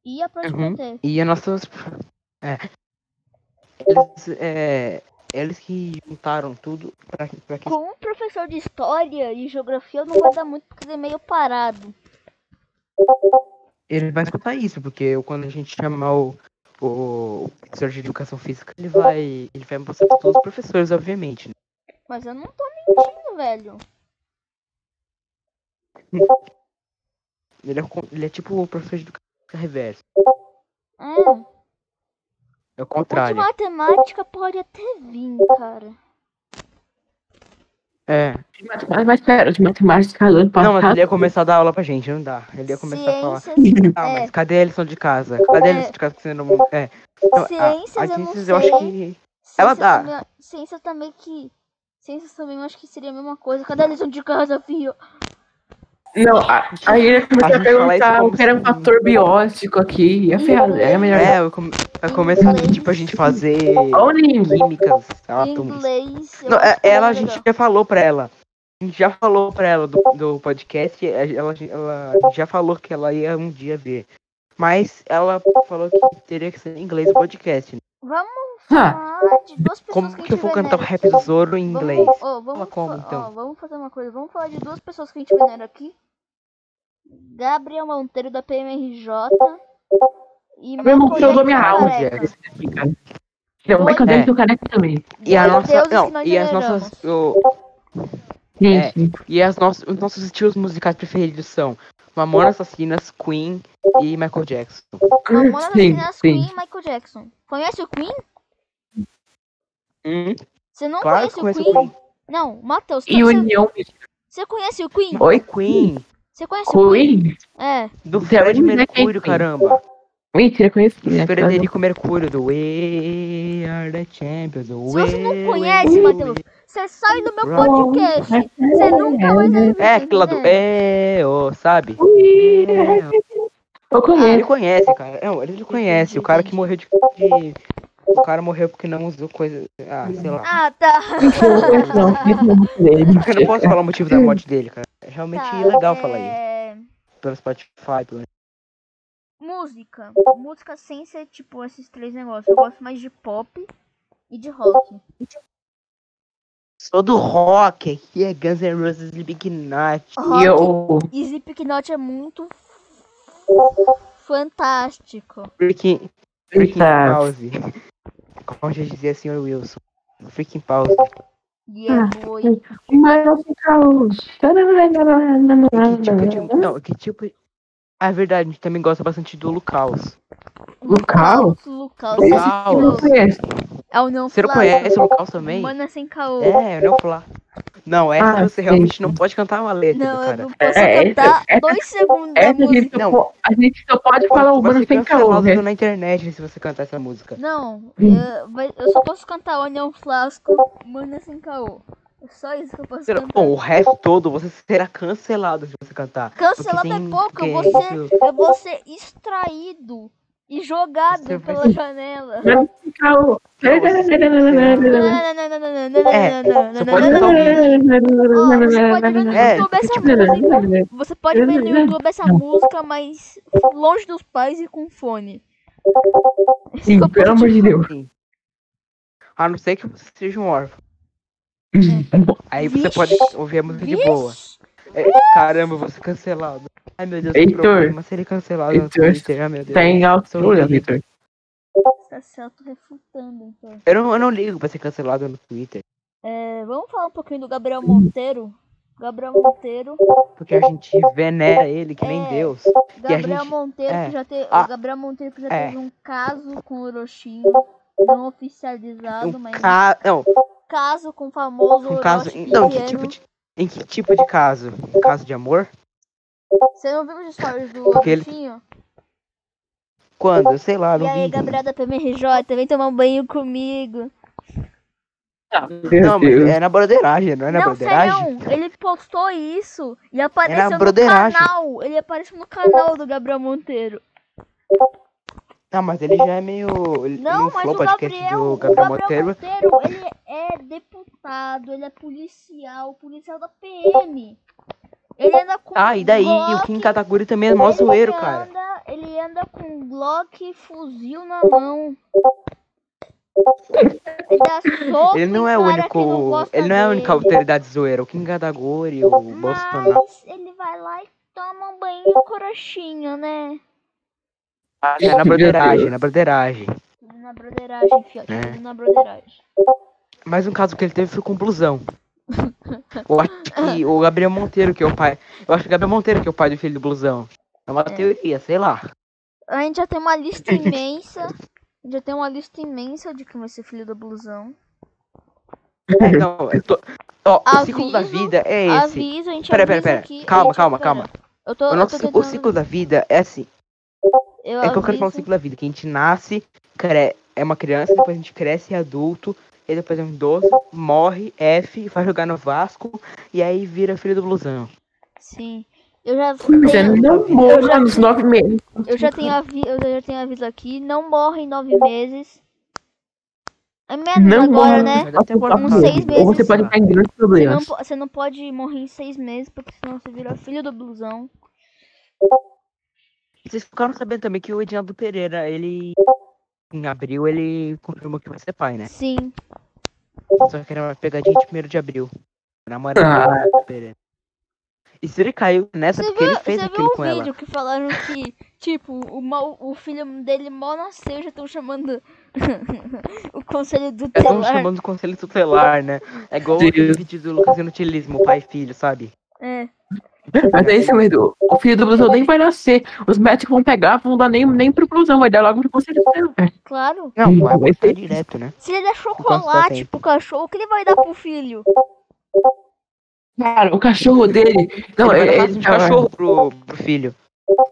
A: E a próxima
B: Uhum. E a nossa. É. Eles, é, eles que juntaram tudo pra, pra que.
A: Com um professor de história e geografia não vai dar muito porque ele é meio parado.
B: Ele vai escutar isso, porque quando a gente chamar o, o professor de educação física, ele vai. Ele vai mostrar pra todos os professores, obviamente. né?
A: Mas eu não tô mentindo, velho.
B: Ele é, ele é tipo o professor de educação física reverso.
A: É.
B: É o
A: O de
B: contrário.
A: matemática pode até vir, cara.
B: É.
C: Mas, mas pera, de matemática ano
B: Não, mas ele ia começar a dar aula pra gente, não dá. Ele ia começar a falar.
A: Ciências,
B: Ah,
A: é,
B: mas cadê a lição de casa? Cadê a
A: É.
B: lição de casa que você não. É. Então, a-
A: Ciências
B: a
A: eu não
B: ciências eu acho
A: sei.
B: que. Ela
A: ciências
B: dá.
A: Também, ciências também que... Ciências também eu acho que seria a mesma coisa. Cadê a lição de casa, filho?
C: Não, a- aí ele começou
B: A
C: a, perguntar o que era um fator biótico aqui. É, ferrado, é melhor.
B: É, eu come... vai começar tipo a gente fazer químicas,
A: inglês.
B: Não, é-
A: que
B: ela a gente já falou pra ela. A gente já falou pra ela do, do podcast. é, Ela, ela já falou que ela ia um dia ver. Mas ela falou que teria que ser em inglês o podcast. né?
A: Vamos
C: Ah,
A: falar de duas pessoas
B: Como
A: que,
B: que eu vou
A: venera
B: cantar o rap do Zoro em inglês?
A: Vamos, ó, vamos,
B: Fala como, então?
A: ó, vamos fazer uma coisa. Vamos falar de duas pessoas que a gente venera aqui. Gabriel Monteiro da PMRJ e
C: Gabriel Monteiro
A: Michael
C: do minha
A: careca.
C: Não, o Michael
A: É.
C: Jackson careca também.
B: E a nossa. Não, e as nossas. o-
C: Gente,
B: e as nossos, os nossos estilos musicais preferidos são Mamona Assassinas, Queen e Michael Jackson.
A: Mamonas
C: sim,
A: Assassinas,
C: sim.
A: Queen e Michael Jackson. Conhece o Queen?
B: Hum,
A: Você não
B: claro
A: conhece o Queen?
B: o Queen.
A: Não, Matheus,
C: E
A: você,
C: União
A: você conhece o Queen?
C: Oi?
B: Queen.
A: Você conhece o Queen?
C: Queen?
A: É.
B: Do
C: Você
B: Fred
C: dizer quem
B: Mercúrio,
C: Queen?
B: caramba.
C: Mentira, conheci. Né?
B: Frederico Mercúrio, do We Are the Champions. Do
A: Se você não conhece, Matheus, você sai do meu podcast. Você nunca mais vai ver.
B: É, aquela do? É, ó, sabe? É,
C: Eu conheço.
B: Ele conhece, cara. Não, ele conhece. O cara que morreu de. O cara morreu porque não usou coisa. Ah, sei lá.
A: Ah, tá.
C: Eu não conheço. Conheço
B: posso falar o motivo da morte dele, cara. É realmente
A: Tá,
B: legal falar isso.
A: é...
B: Pelo Spotify, pelo...
A: Música. Música sem ser tipo esses três negócios. Eu gosto mais de pop e de rock.
B: Sou do rock, aqui é Guns N' Roses Slipknot.
A: Rock
C: E eu.
A: e Slipknot é muito fantástico.
B: Freaking, freaking pause. Como já dizia o Sr. Wilson. Freaking pause.
A: E é
C: Ah,
A: boi.
C: Mas não
B: Que tipo de... Não, que tipo... Ah, é verdade, a gente também gosta bastante do Lucaus. Lucaus.
C: Eu não conheço.
A: É o não
B: Você não conhece o Lucaus também?
A: Mana sem caô.
B: É, não falar. Não, essa
C: Ah,
B: você
C: sim.
B: realmente não pode cantar uma letra,
A: Não, eu
B: cara.
A: não posso
C: É,
A: cantar
C: essa-
A: dois segundos da
C: Essa a gente,
A: música.
C: só
B: Não.
C: a gente só pode falar o mano sem calor, né?
B: na internet se você cantar essa música.
A: Não, eu, eu só posso cantar Onion Flasco, Mana sem caô. É só isso que eu posso
B: Será-
A: cantar.
B: Bom, o resto todo você será cancelado se você cantar.
A: Cancelado é pouco, eu vou ser, eu vou ser extraído e jogado
B: Você vai
A: pela
B: ser-
A: janela.
B: É, você pode
A: ver no
B: É,
A: YouTube essa
B: tipo-
A: música. Você pode ver no YouTube essa música, mas longe dos pais e com fone.
C: Sim, pelo amor de Deus.
B: A não ser que você seja um órfão.
C: Hum.
B: Aí você
A: Vixe.
B: pode ouvir a música de boa. É, caramba, eu vou ser cancelado. Ai meu Deus, que
C: Heitor.
B: problema. Serei cancelado no
C: Heitor,
B: Twitter. Ai meu Deus.
C: Tá em altura,
B: Sorri.
C: Vitor.
A: Tá se auto-refutando, então.
B: Eu não, eu não ligo pra ser cancelado no Twitter.
A: É, vamos falar um pouquinho do Gabriel Monteiro. Gabriel Monteiro.
B: Porque a gente venera ele que nem
A: É.
B: Deus.
A: Gabriel
B: gente-
A: Monteiro
B: é.
A: que já teve.
B: Ah.
A: o Gabriel Monteiro que já
B: É.
A: teve um caso com o Orochinho. Não oficializado,
B: Um
A: mas
B: ca... Não,
A: caso com o famoso
B: um caso. Não, que tipo de. Em que tipo de caso? Um caso de amor?
A: Você não viu os stories do
B: Porque ele- quando? Sei lá, não
A: E aí. Gabriel da PMRJ, vem tomar um banho comigo.
C: Meu
B: Não, mas é na broderagem, não é na
A: não,
B: broderagem?
A: sério, ele postou isso e apareceu no
B: broderagem.
A: canal. Ele apareceu no canal do Gabriel Monteiro.
B: Ah, mas ele já é meio.
A: Não,
B: não
A: mas o
B: podcast
A: Gabriel,
B: do
A: o
B: Gabriel
A: Gabriel
B: Monteiro.
A: Monteiro, ele é deputado, ele é policial, policial da PM. Ele anda com
B: Ah, e daí?
A: Glock,
B: o Kim Kataguri também é mó zoeiro, cara.
A: Anda, ele anda com Glock e fuzil na mão. Ele
B: Ele não
A: em
B: é o
A: cara não
B: único.
A: gosta
B: ele não é a única
A: dele.
B: autoridade zoeira. O Kim Kataguri, o Bolsonaro.
A: Mas ele vai lá e toma um banho corochinho, né?
B: É na broderagem, na broderagem.
A: Na broderagem, fiote.
B: É.
A: Tudo na broderagem.
B: Mas um caso que ele teve foi com blusão. Eu acho que o Gabriel Monteiro, que é o pai. Eu acho que o Gabriel Monteiro que é o pai do filho do blusão. É uma teoria, sei lá.
A: A gente já tem uma lista imensa. Já tem uma lista imensa de quem vai ser filho do blusão.
B: É, não, eu tô... Ó, o ciclo da
A: Aviso-
B: vida é esse.
A: Avisa, a gente
B: Pera, pera, pera. Calma, calma, calma.
A: Eu tô,
B: O,
A: eu
B: nosso,
A: tô
B: o
A: tentando-
B: ciclo da vida é assim.
A: Eu
B: É que eu quero falar o ciclo da vida, que a gente nasce, cre... é uma criança, depois a gente cresce é adulto, e depois é um idoso, morre, F, vai jogar no Vasco, e aí vira filho do blusão.
A: Sim. Eu já
C: Você
A: tenho,
C: não
A: já
C: morra nos nove meses.
A: eu já tenho avi, eu já tenho aviso aqui, não morre em nove meses. É menos
C: Não
A: agora,
C: morra.
A: né? Uns
B: não.
A: seis
C: Ou você
A: meses.
C: pode estar em grandes
A: Você não,
C: problemas.
A: você não pode morrer em seis meses, porque senão você vira filho do blusão.
B: Vocês ficaram sabendo também que o Edinaldo Pereira, ele. Em abril, ele confirmou que vai ser pai, né?
A: Sim.
B: Só que era uma pegadinha de 1 de abril. Namorado
C: Ah.
B: Pereira. E se ele caiu nessa,
A: Você
B: porque
A: viu,
B: ele fez
A: você viu
B: aquilo
A: o
B: com ela.
A: vídeo que falaram que, tipo, o, mal, o filho dele mal nasceu, já estão chamando o conselho
B: É como
A: telar.
B: chamando de conselho tutelar, né? É igual
C: Deus.
B: aquele vídeo do Lucas Inutilismo, pai e filho, sabe?
A: É.
C: Mas é isso mesmo. O filho do blusão nem vai nascer. Os médicos vão pegar, vão dar nem, nem pro blusão, vai dar logo pro conselho tutelar.
A: Claro.
B: Não, vai
C: ser-
B: direto, né?
A: Se ele der chocolate pro cachorro, o que ele vai dar pro filho?
C: Cara, o cachorro dele. Não,
B: ele raça de cachorro pro, pro filho.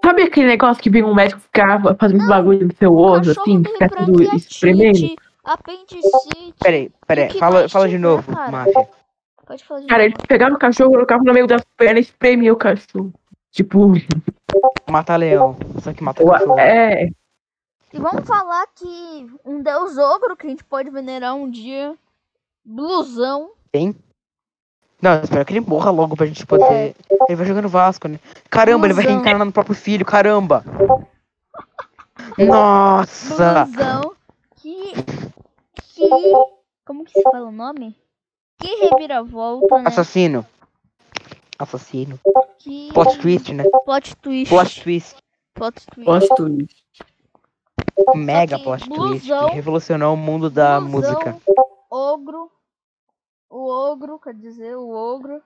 C: Sabe aquele negócio que vem um médico ficar fazendo bagulho no seu osso, assim, ficar tudo espremendo?
A: apendicite.
B: Peraí, peraí, fala, fala de novo, máfia.
A: Pode falar de
C: Cara, ele
A: novo.
C: pegava o cachorro, colocava no meio das pernas e espremia o cachorro. Tipo,
B: Mata leão. Só que mata
C: o-
B: cachorro.
C: é.
A: E vamos falar que um deus ogro que a gente pode venerar um dia. Blusão.
B: Não, eu espero que ele morra logo pra gente poder. Ele vai jogando Vasco, né? Caramba, ele vai
A: Blusão.
B: reencarnar no próprio filho, caramba! Nossa!
A: Blusão. Que. Que. Como que se fala o nome? Que reviravolta, né?
B: Assassino. Assassino.
A: Que.
B: Plot twist, né?
A: Plot twist.
B: Plot twist.
A: Plot twist.
C: Gosto disso.
B: Mega
A: que
B: plot twist.
A: blusão-
B: Que revolucionou o mundo da
A: Blusão,
B: música.
A: Ogro. O ogro, quer dizer, o ogro.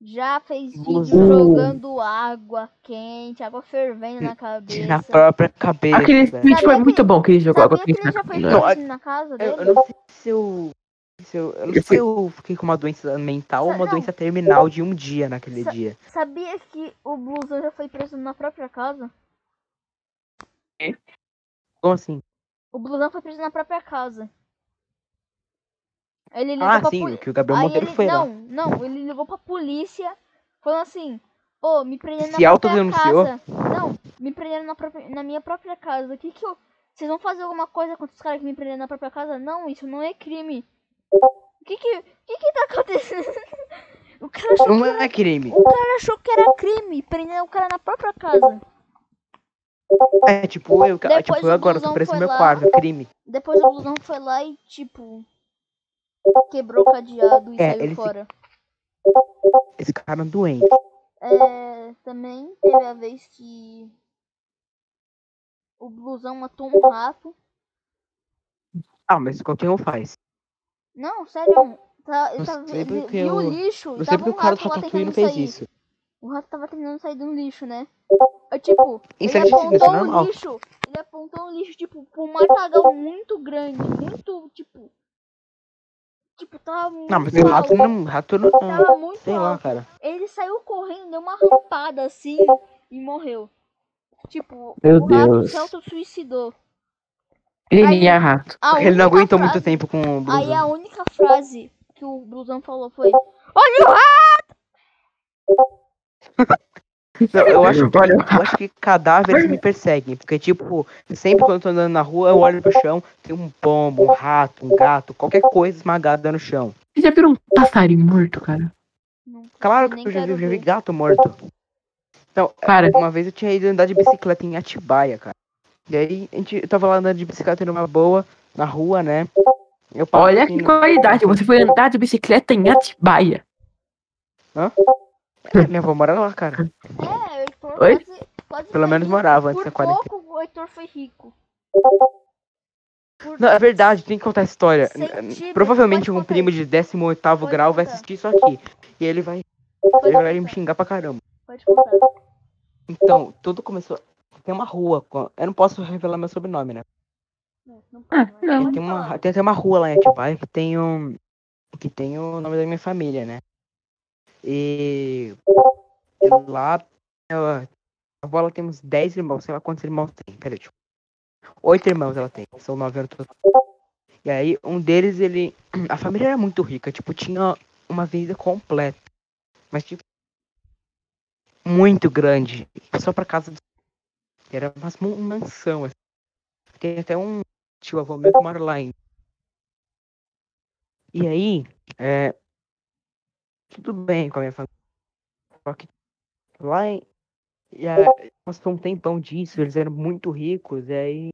A: Já fez vídeo jogando água quente, água fervendo na cabeça.
B: Na própria cabeça.
C: Aquele vídeo foi muito bom que ele jogou água quente na
A: já.
B: Não,
A: na casa
B: Eu,
A: dele?
B: eu não sei se eu. Se eu, eu não sei se eu fiquei com uma doença mental ou uma
A: Não.
B: doença terminal de um dia naquele
A: Sa-
B: dia.
A: Sabia que o Blusão já foi preso na própria casa?
B: Como assim?
A: O Blusão foi preso na própria casa. Ele ligou
B: Ah,
A: pra
B: sim,
A: poli-
B: que o Gabriel
A: Aí
B: Monteiro
A: ele,
B: foi
A: não,
B: lá.
A: não, ele ligou pra polícia, falando assim, ô, me prenderam
B: Se
A: na própria casa. Não, me prenderam na, própria, na minha própria casa. O que que eu... Vocês vão fazer alguma coisa contra os caras que me prenderam na própria casa? Não, isso não é crime. O que que, que que tá acontecendo? O cara, achou
B: Não
A: que era,
B: é crime.
A: o cara achou que era crime, prender o cara na própria casa.
B: É tipo eu,
A: Depois
B: tipo, eu agora tô preso no meu
A: lá.
B: quarto, crime.
A: Depois o Blusão foi lá e, tipo, quebrou o cadeado e
B: É,
A: saiu
B: ele se-
A: fora.
B: Esse cara é doente.
A: É, também teve a vez que o blusão matou um rato.
B: Ah, mas qualquer um faz.
A: Não, sério, tá, ele,
B: Não
A: tava,
B: sei porque
A: viu o lixo
B: Não sei
A: tava
B: porque
A: um
B: o cara do
A: rato lá
B: Ratatouille
A: tentando
B: não fez
A: sair.
B: isso.
A: O rato tava tentando sair de um lixo, né? É, tipo,
B: Isso
A: ele
B: é
A: apontou um
B: normal.
A: lixo, ele apontou um lixo, tipo, pra um matagal muito grande, muito, tipo... Tipo, tava muito
B: Não, mas o rato não. Rato não.
A: Tava muito
B: Sei lá,
A: alto.
B: cara.
A: Ele saiu correndo, deu uma rampada assim e morreu. Tipo,
C: Meu
A: o rato se auto-suicidou.
C: Ele é rato.
B: Ele não aguentou
A: frase-
B: muito tempo com o
A: Aí a
B: blusão.
A: única frase que o blusão falou foi: Olha o rato!
B: Não, eu, acho
C: Olha
B: eu acho que cadáveres me perseguem. Porque, tipo, sempre quando eu tô andando na rua, eu olho pro chão, tem um pombo, um rato, um gato, qualquer coisa esmagada no chão.
C: Você já viu um passarinho morto, cara?
B: Claro que eu já vi, já vi gato morto. Então,
C: Cara,
B: uma vez eu tinha ido andar de bicicleta em Atibaia, cara. E aí, a gente, eu tava lá andando de bicicleta numa boa, na rua, né?
C: Olha
B: assim
C: que
B: no-
C: qualidade. Você foi andar de bicicleta em Atibaia.
B: É, minha avó mora lá, cara.
A: É, Heitor
C: Oi?
A: quase, quase
B: Pelo menos
A: rico.
B: morava antes
A: Por
B: da quarentena.
A: pouco o Heitor foi rico. Por
B: Não, é verdade, tem que contar a história. Provavelmente
A: pode
B: um
A: contar
B: primo de 18
A: Pode
B: grau vai
A: contar.
B: assistir isso aqui. E ele vai,
A: Pode
B: ele vai me
A: contar,
B: xingar pra caramba.
A: Pode contar.
B: Então, tudo começou. Tem uma rua. Eu não posso revelar meu sobrenome, né?
A: Não, não
C: Ah,
A: pode,
C: não.
A: pode
B: Tem, uma, tem até uma rua lá em Atibaia que tem um. Que tem o nome da minha família, né? E. e lá. Ela, a avó ela tem uns 10 irmãos, sei lá quantos irmãos tem. Peraí, tipo. Oito irmãos ela tem. São nove anos total. E aí, um deles, ele. A família era muito rica, tipo, tinha uma vida completa. Mas, tipo. Muito grande. Só pra casa. dos- Era uma mansão, assim. Tem até um tio avô meu que mora lá ainda. E aí, é, tudo bem com a minha família. Só que lá em. E passou um tempão disso, eles eram muito ricos, e aí.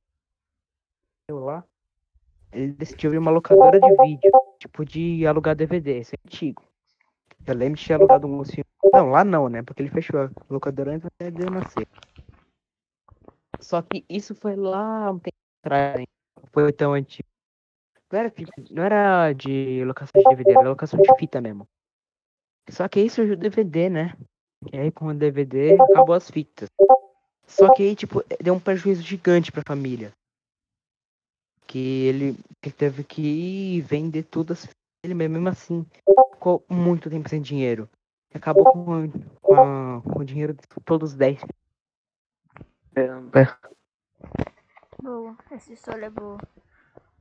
B: Eu lá. Ele decidiu abrir uma locadora de vídeo, tipo de alugar DVD, esse é antigo. Eu lembro de ter alugado um filme. Não, lá não, né? Porque ele fechou a locadora antes até de eu nascer. Só que isso foi lá um tempo atrás, não foi tão antigo. Não era, não era de locação de DVD, era locação de fita mesmo. Só que aí surgiu o DVD, né? E aí com o DVD acabou as fitas. Só que aí, tipo, deu um prejuízo gigante pra família. Que ele teve que vender tudo as fitas dele mesmo, mesmo assim. Ficou muito tempo sem dinheiro. Acabou com, com, a- com o dinheiro de todos os 10.
C: Caramba.
A: Boa, essa história é boa.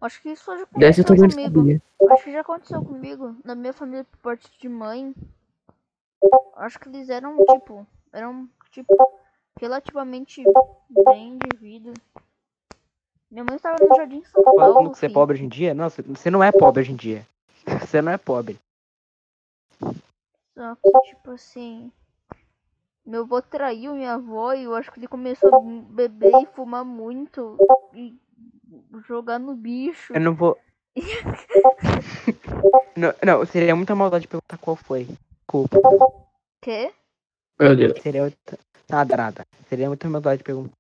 A: Acho que isso já aconteceu comigo.
C: sabia.
A: Acho que já aconteceu comigo. Na minha família, por parte de mãe. Acho que eles eram, tipo. Eram, tipo, relativamente bem de vida. Minha mãe estava no Jardim São
B: Falando
A: Paulo.
B: que você é pobre hoje em dia? Não, você- você não é pobre hoje em dia. Você não é pobre.
A: Só que, tipo assim. Meu avô traiu minha avó e eu acho que ele começou a beber e fumar muito. E jogar no bicho.
B: Eu não vou. não, não, seria muita maldade perguntar qual foi. Desculpa.
A: Quê?
C: Meu Deus.
B: Seria. Nada, nada. Seria muita maldade perguntar.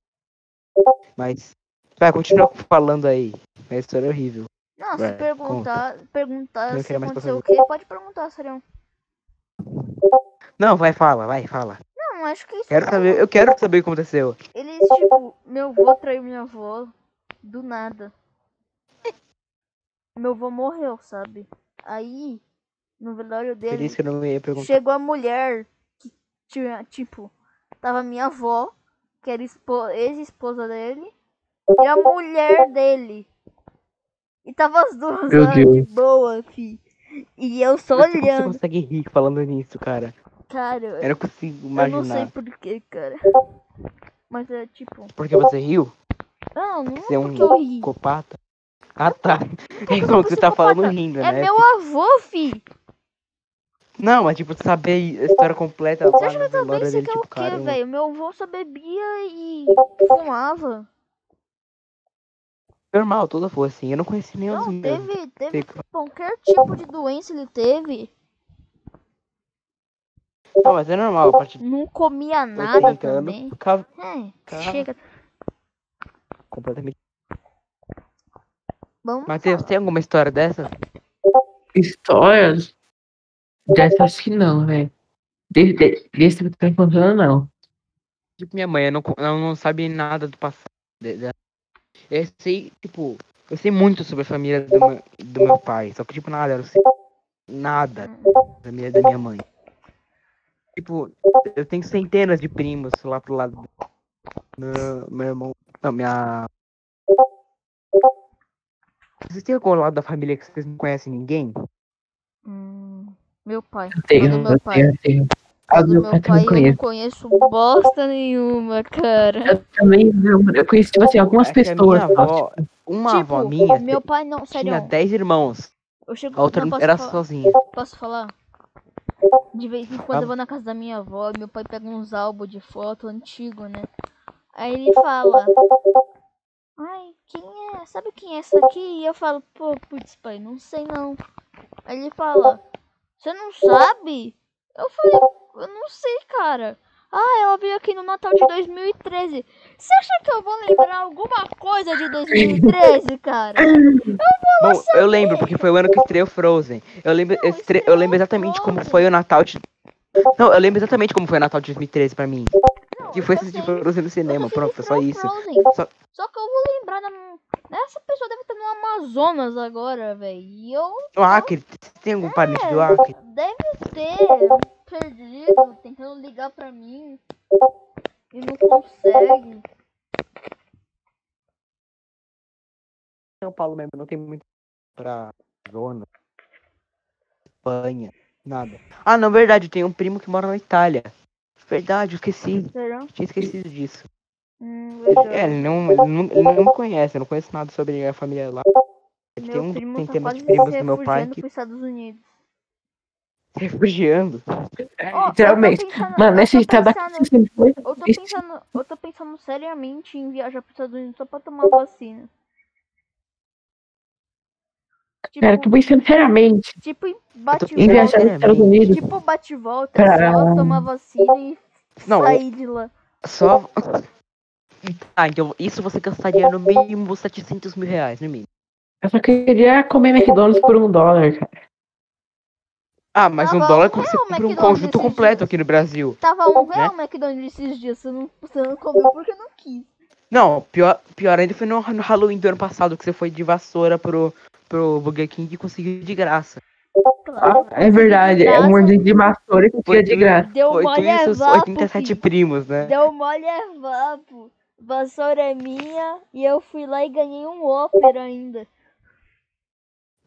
B: Mas. Vai, continua falando aí. A história é horrível.
A: Não, se
B: Vai,
A: perguntar, perguntar
B: Eu
A: se aconteceu o quê, pode perguntar, Sarião.
B: Não, vai, fala, vai, fala.
A: Não, acho que isso
B: Quero saber, eu quero saber o que aconteceu.
A: Eles, tipo, meu avô traiu minha avó do nada. Meu avô morreu, sabe? Aí, no velório dele,
B: isso que eu não ia perguntar.
A: chegou a mulher que tinha, tipo, tava minha avó, que era espo- ex-esposa dele, e a mulher dele. E tava as duas
C: Meu
A: lá de boa, fi. E eu só
B: Como você
A: olhando.
B: consegue rir falando nisso, cara?
A: Cara,
B: Eu não consigo
A: eu não sei
B: imaginar.
A: porquê, cara. Mas é tipo.
B: Porque você riu?
A: Não, não
B: Você é um
A: eu ri.
B: psicopata? Ah, tá. É
A: eu
B: como você tá falando rindo,
A: É
B: né?
A: meu avô, fi.
B: Não, mas tipo, saber a história completa
A: Você acha que também
B: velório
A: você
B: dele,
A: quer
B: tipo,
A: o quê,
B: eu-
A: velho? Meu avô só bebia e fumava.
B: Normal, tudo foi assim. Eu não conheci os
A: Não, teve, teve qualquer tipo de doença ele teve.
B: Não, mas é normal, a partir de
A: Não comia nada
B: 80 anos,
A: também.
B: ficava
A: É,
B: Cara.
A: chega.
B: completamente.
A: Vamos
B: Matheus,
A: falar.
B: tem alguma história dessa?
C: Histórias dessa acho que não, velho. Desse, de- desse que tá contando, não.
B: Tipo, minha mãe, eu não, ela não sabe nada do passado. de- dela. Eu sei, tipo, eu sei muito sobre a família do meu, do meu pai. Só que, tipo, nada, eu sei nada da minha, da minha mãe. Tipo, eu tenho centenas de primos lá pro lado. Meu, meu irmão. Não, minha. Vocês têm algum lado da família que vocês não conhecem ninguém?
A: Hum, meu pai.
C: Eu tenho,
A: meu
C: eu
A: pai.
C: tenho, eu tenho. Ah, meu
A: meu
C: pai
A: pai eu não
C: conheço.
A: conheço bosta nenhuma, cara.
C: Eu também não. Eu conheci, tipo assim, algumas
B: É
C: pessoas.
B: avó,
C: tipo,
B: uma
A: tipo,
B: avó minha
A: meu pai não,
B: tinha
A: sério.
B: 10 irmãos.
A: Eu chego,
B: A outra
A: não,
B: era
A: falar?
B: sozinha.
A: Posso falar? De vez em quando
B: Ah.
A: eu vou na casa da minha avó meu pai pega uns álbuns de foto antigo, né? Aí ele fala: Ai, quem é? Sabe quem é essa aqui? E eu falo: Pô, putz, pai, não sei não. Aí ele fala: Você não sabe? Eu falei: Eu não sei, cara. Ah, ela veio aqui no Natal de 2013. Você acha que eu vou lembrar alguma coisa de 2013, cara?
B: Bom, eu lembro, porque foi o ano que estreou Frozen. Eu lembro,
A: Não,
B: estre... eu lembro exatamente como
A: Frozen.
B: foi o Natal de. Não, eu lembro exatamente como foi o Natal de 2013 pra mim.
A: Não,
B: Que foi
A: eu
B: assistir
A: sei.
B: Frozen no cinema.
A: Eu sei
B: Pronto, foi só isso. Só-
A: Só que eu vou lembrar da. Essa pessoa deve estar no Amazonas agora, velho. E eu
B: No Acre, tem algum parente do
A: É.
B: Acre?
A: deve ter perdido, tentando ligar pra mim. E não consegue.
B: São Paulo mesmo, não tem muito pra zona. Espanha, nada. Ah, não, verdade, tem um primo que mora na Itália. Verdade, eu esqueci.
A: Será?
B: Tinha esquecido disso.
A: Hum,
B: é, ele não, ele, não, ele não me conhece, eu não conheço nada sobre a família lá. Ele tem
A: Meu
B: um
A: primo
B: tem
A: tá quase
B: primos do meu pai que
A: Estados Unidos.
B: refugiando.
A: Ó,
C: Literalmente.
A: Pensando,
C: Mano,
A: eu
C: esse
A: tô
C: tá da
A: pensando, eu tô pensando, eu tô pensando seriamente em viajar pros Estados Unidos só pra tomar vacina. Tipo,
C: Cara, tô pensando seriamente
A: tipo bate
C: em viajar
A: volta.
C: nos Estados. Unidos.
A: Tipo bate volta,
C: Pra-
A: só tomar vacina e
B: Não,
A: sair de lá.
B: Só. Ah, então isso você gastaria no mínimo 700 mil reais, no mínimo.
C: Eu só queria comer McDonald's por um dólar, cara.
B: Ah, mas
A: Ah,
B: um dólar
A: é
B: você compra um
A: McDonald's
B: conjunto completo
A: dias.
B: aqui no Brasil.
A: Tava um
B: Né?
A: real McDonald's esses dias, você não, você não comeu porque não quis.
B: Não, pior, pior ainda foi no, no Halloween do ano passado que você foi de vassoura pro, pro Burger King e conseguiu de graça.
A: Claro.
C: Ah, é verdade, é
A: graça.
C: um mordida de vassoura que
B: Foi
C: de graça.
A: Deu mole é vapo,
B: 87
A: filho.
B: primos, né?
A: Deu mole é vapo. Vassoura é minha e eu fui lá e ganhei um ópera ainda.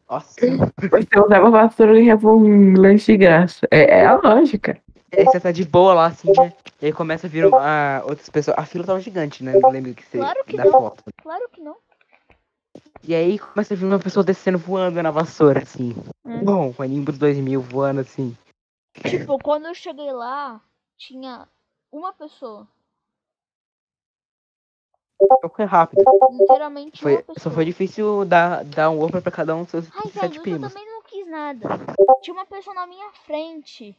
B: Nossa.
C: Você usava vassoura e ganhava um lanche de graça. É, é a lógica.
B: Aí você tá de boa lá, assim, né? E aí começa a vir uma, outras pessoas. A fila tava gigante, né? Não lembro que você,
A: Claro que
B: da
A: não.
B: foto.
A: Claro que não.
B: E aí começa a vir uma pessoa descendo voando na vassoura, assim.
A: É.
B: Bom, com a Nimbus 2000 voando, assim.
A: Tipo, quando eu cheguei lá, tinha uma pessoa.
B: Foi rápido.
A: Literalmente
B: Foi, só foi difícil dar, dar um offer pra cada um dos seus
A: Ai,
B: sete
A: velho, eu
B: primos.
A: também não quis nada. Tinha uma pessoa na minha frente.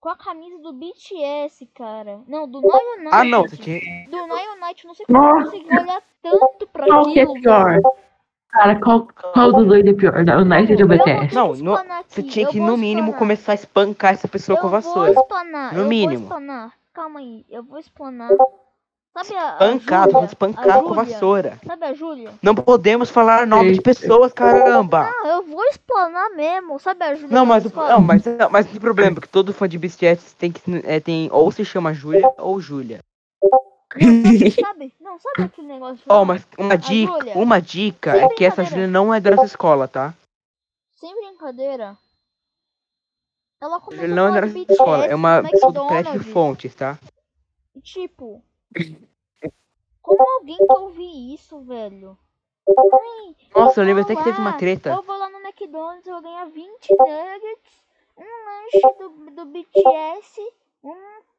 A: Com a camisa do BTS, cara. Não, do Noyo Night.
B: Ah, não, você tinha.
A: Do Noyo Night, não sei como eu consegui olhar tanto pra
C: Qual que é
A: aquilo.
C: pior? Cara, qual, qual dos dois é pior? Da United ou
A: vou
C: BTS?
B: Não, no- Você tinha que,
A: vou
B: no mínimo,
A: explanar.
B: começar a espancar essa pessoa
A: eu
B: com a
A: vou
B: vassoura.
A: explanar,
B: No
A: eu
B: mínimo.
A: vou explanar. Calma aí, eu vou explanar. Sabe a, a
B: espancar
A: A
B: com vassoura.
A: Sabe a Júlia?
B: Não podemos falar nome de pessoas, caramba!
A: Ah, eu vou explanar mesmo. Sabe a Júlia?
B: Não, mas, o- não, mas, mas não tem problema, porque todo fã de BTS tem que. É, tem, ou se chama Júlia ou Júlia.
A: Não, sabe? Não, sabe aquele negócio?
B: Ó,
A: lá?
B: mas uma dica,
A: Júlia.
B: uma dica é que essa. Júlia não é da nossa escola, tá?
A: Sem brincadeira. Ela começou
B: Júlia não é
A: a
B: da nossa escola, é uma pessoa do fontes, tá?
A: E, Tipo, como alguém quer ouvir isso, velho? Ai,
B: Nossa, eu lembro até que teve uma treta.
A: Eu vou lá no McDonald's, eu vou ganhar 20 nuggets, um lanche do, do BTS, um,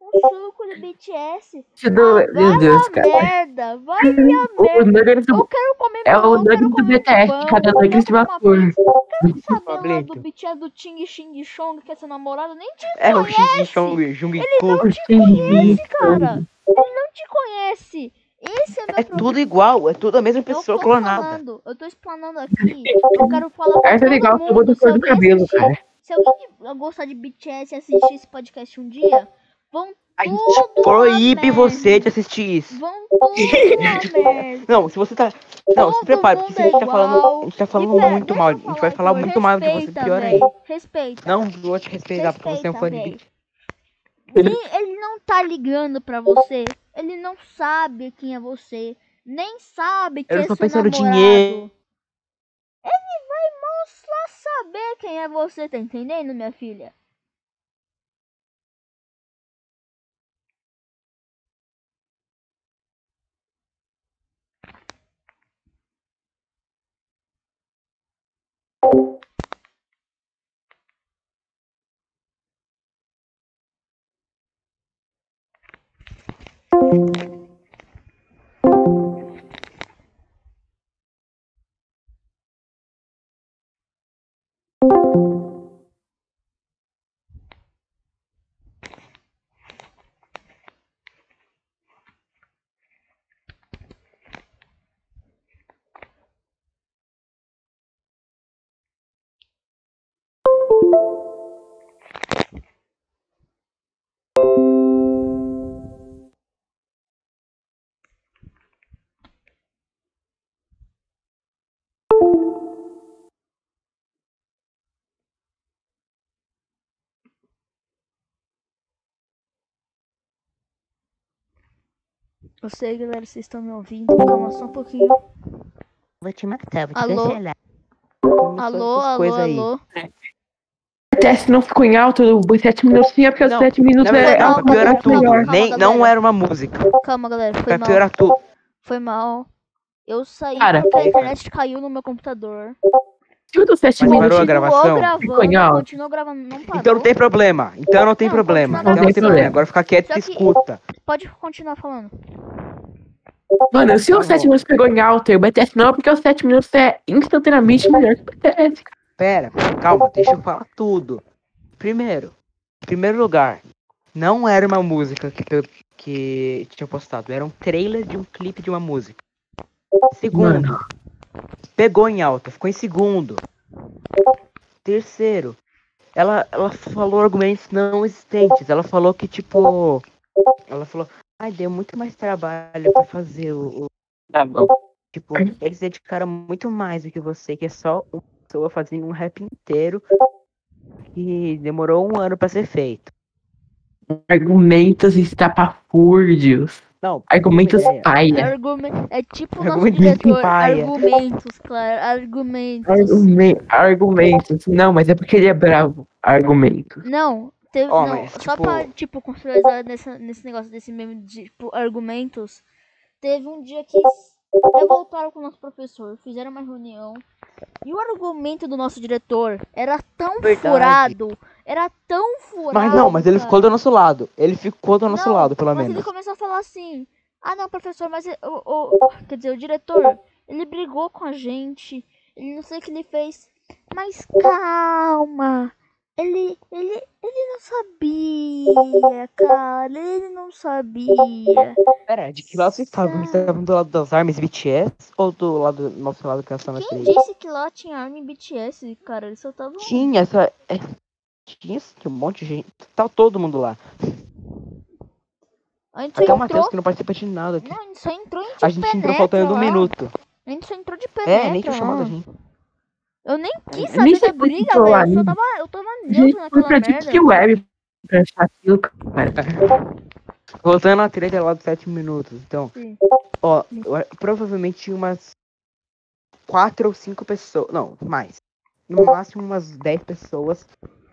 A: um suco do BTS.
C: Do-
A: Ah,
C: Meu
A: vai
C: Deus,
A: a
C: cara.
A: merda, vai a merda.
C: O nuggets
A: Eu
C: do,
A: quero comer
C: é o
A: eu
C: nuggets do BTS,
A: pão,
C: cada
A: eu
C: nuggets de
A: uma pizza, eu quero saber lá do BTS do Ting Xing Chong, que é seu namorado, nem te
B: É o
A: conhece.
B: Xing Chong, Jung
A: Ele não te conhece, cara. Ele não te conhece. Esse é meu
B: É
A: problema.
B: tudo igual, é tudo a mesma
A: Eu
B: pessoa
A: tô
B: clonada.
A: falando, eu tô explanando aqui. Eu quero falar pra
C: Essa é legal,
A: mundo.
C: eu do
A: se
C: cor do
A: alguém
C: cabelo,
A: assistir-
C: cara.
A: Se alguém gostar de BTS e assistir esse podcast um dia, vão
B: A gente proíbe você de assistir isso.
A: Vão tudo a merda.
B: Não, se você tá. Não, se
A: Todo
B: prepare,
A: mundo
B: porque se a gente tá
A: é
B: falando. A gente tá falando
A: pera,
B: muito mal.
A: eu
B: A gente vai falar muito mal de você,
A: respeita,
B: pior
A: véi,
B: ainda.
A: Respeita.
B: Não vou te respeitar porque você é um fã de
A: Respeita,
B: BTS.
A: Ele, ele não tá ligando pra você. Ele não sabe quem é você, nem sabe que
B: Eu
A: é seu namorado.
B: dinheiro.
A: Ele vai mostrar saber quem é você, tá entendendo, minha filha? Eu sei, galera, vocês estão me ouvindo. Calma só um pouquinho.
B: Vou te matar, vou te
A: Alô?
B: cancelar.
A: Alô, alô, alô.
C: Até se não ficou em alto os 7 minutos, sim, é porque os
B: Não,
C: 7 minutos
B: Na
C: é,
B: verdade,
C: é
A: não,
B: pra piorar tudo.
C: melhor.
B: Nem, não era uma música.
A: Calma, galera. Foi
B: Pra
A: mal.
B: piorar tudo.
A: Foi mal. Eu saí
C: Cara,
A: porque a internet caiu no meu computador.
C: Se o dos 7
B: Mas
C: minutos
B: parou a gravação?
A: Gravando,
C: alto?
A: continuou gravando, não parou.
B: Então não tem problema. Então não tem
A: Não,
B: problema. Então não tem problema. Agora fica quieto
A: Só
B: e
A: que-
B: escuta.
A: Pode continuar falando.
C: Mano, se
B: Tá
C: os 7
B: bom.
C: minutos pegou em alta e o BTS não, é porque os 7 minutos é instantaneamente melhor que o BTS.
B: Pera, calma, deixa eu falar tudo. Primeiro, em primeiro lugar, não era uma música que, eu- que tinha postado, era um trailer de um clipe de uma música. Segundo,
C: Mano.
B: Pegou em alta, ficou em segundo. Terceiro, ela, ela falou argumentos não existentes. Ela falou que, tipo. Ela falou, ai, deu muito mais trabalho pra fazer o, o
C: Tá bom.
B: Tipo, eles dedicaram muito mais do que você, que é só uma pessoa fazendo um rap inteiro que demorou um ano pra ser feito.
C: Argumentos estapafúrdios.
B: Não,
C: Argumentos
B: ideia.
C: paia.
A: Argumen- É tipo o nosso
B: Argumento
A: diretor.
B: paia.
A: Argumentos, claro. Argumentos.
C: Argumen- argumentos. Não, mas é porque ele é bravo. Argumentos.
A: Não, teve,
B: Ó,
A: não,
B: mas,
A: só
B: tipo-
A: pra, tipo, contextualizar nessa, nesse negócio desse meme de, tipo, argumentos, teve um dia que revoltaram com o nosso professor, fizeram uma reunião, e o argumento do nosso diretor era tão
B: Verdade.
A: furado, era tão furado,
B: Mas não, mas ele ficou do nosso lado. Ele ficou do nosso
A: Não,
B: lado, pelo
A: mas
B: menos.
A: ele começou a falar assim, ah não, professor, mas o, o- quer dizer, o diretor, ele brigou com a gente, ele não sei o que ele fez, mas calma, ele, ele, ele não sabia, cara, ele não sabia.
B: Pera, de que lado vocês estavam? Vocês estavam do lado das armas BTS ou do lado do nosso lado que é a Sana
A: Quem
B: 3?
A: disse que lá tinha arma BTS, cara, eles só estavam...
B: Tinha essa. Tinha sim, um monte de gente. Tá todo mundo lá.
A: A gente só
B: Até o
A: entrou,
B: Matheus que não participa de nada aqui.
A: não, a gente só entrou em de
B: A gente entrou faltando um
A: lá.
B: minuto.
A: A gente só entrou de penetra
B: É, nem tinha chamado a gente.
A: Eu nem quis
C: Eu
A: saber
C: nem
A: da
C: que
A: briga,
C: lá,
A: velho. Eu só
C: nem-
A: tava, eu tava neutro naquela
C: pra
A: merda.
C: Deep Web pra achar aquilo, cara.
B: Voltando à treta lá dos 7 minutos. Então,
A: Sim.
B: ó, eu- provavelmente tinha umas 4 ou 5 pessoas. Não, mais. No máximo umas 10 pessoas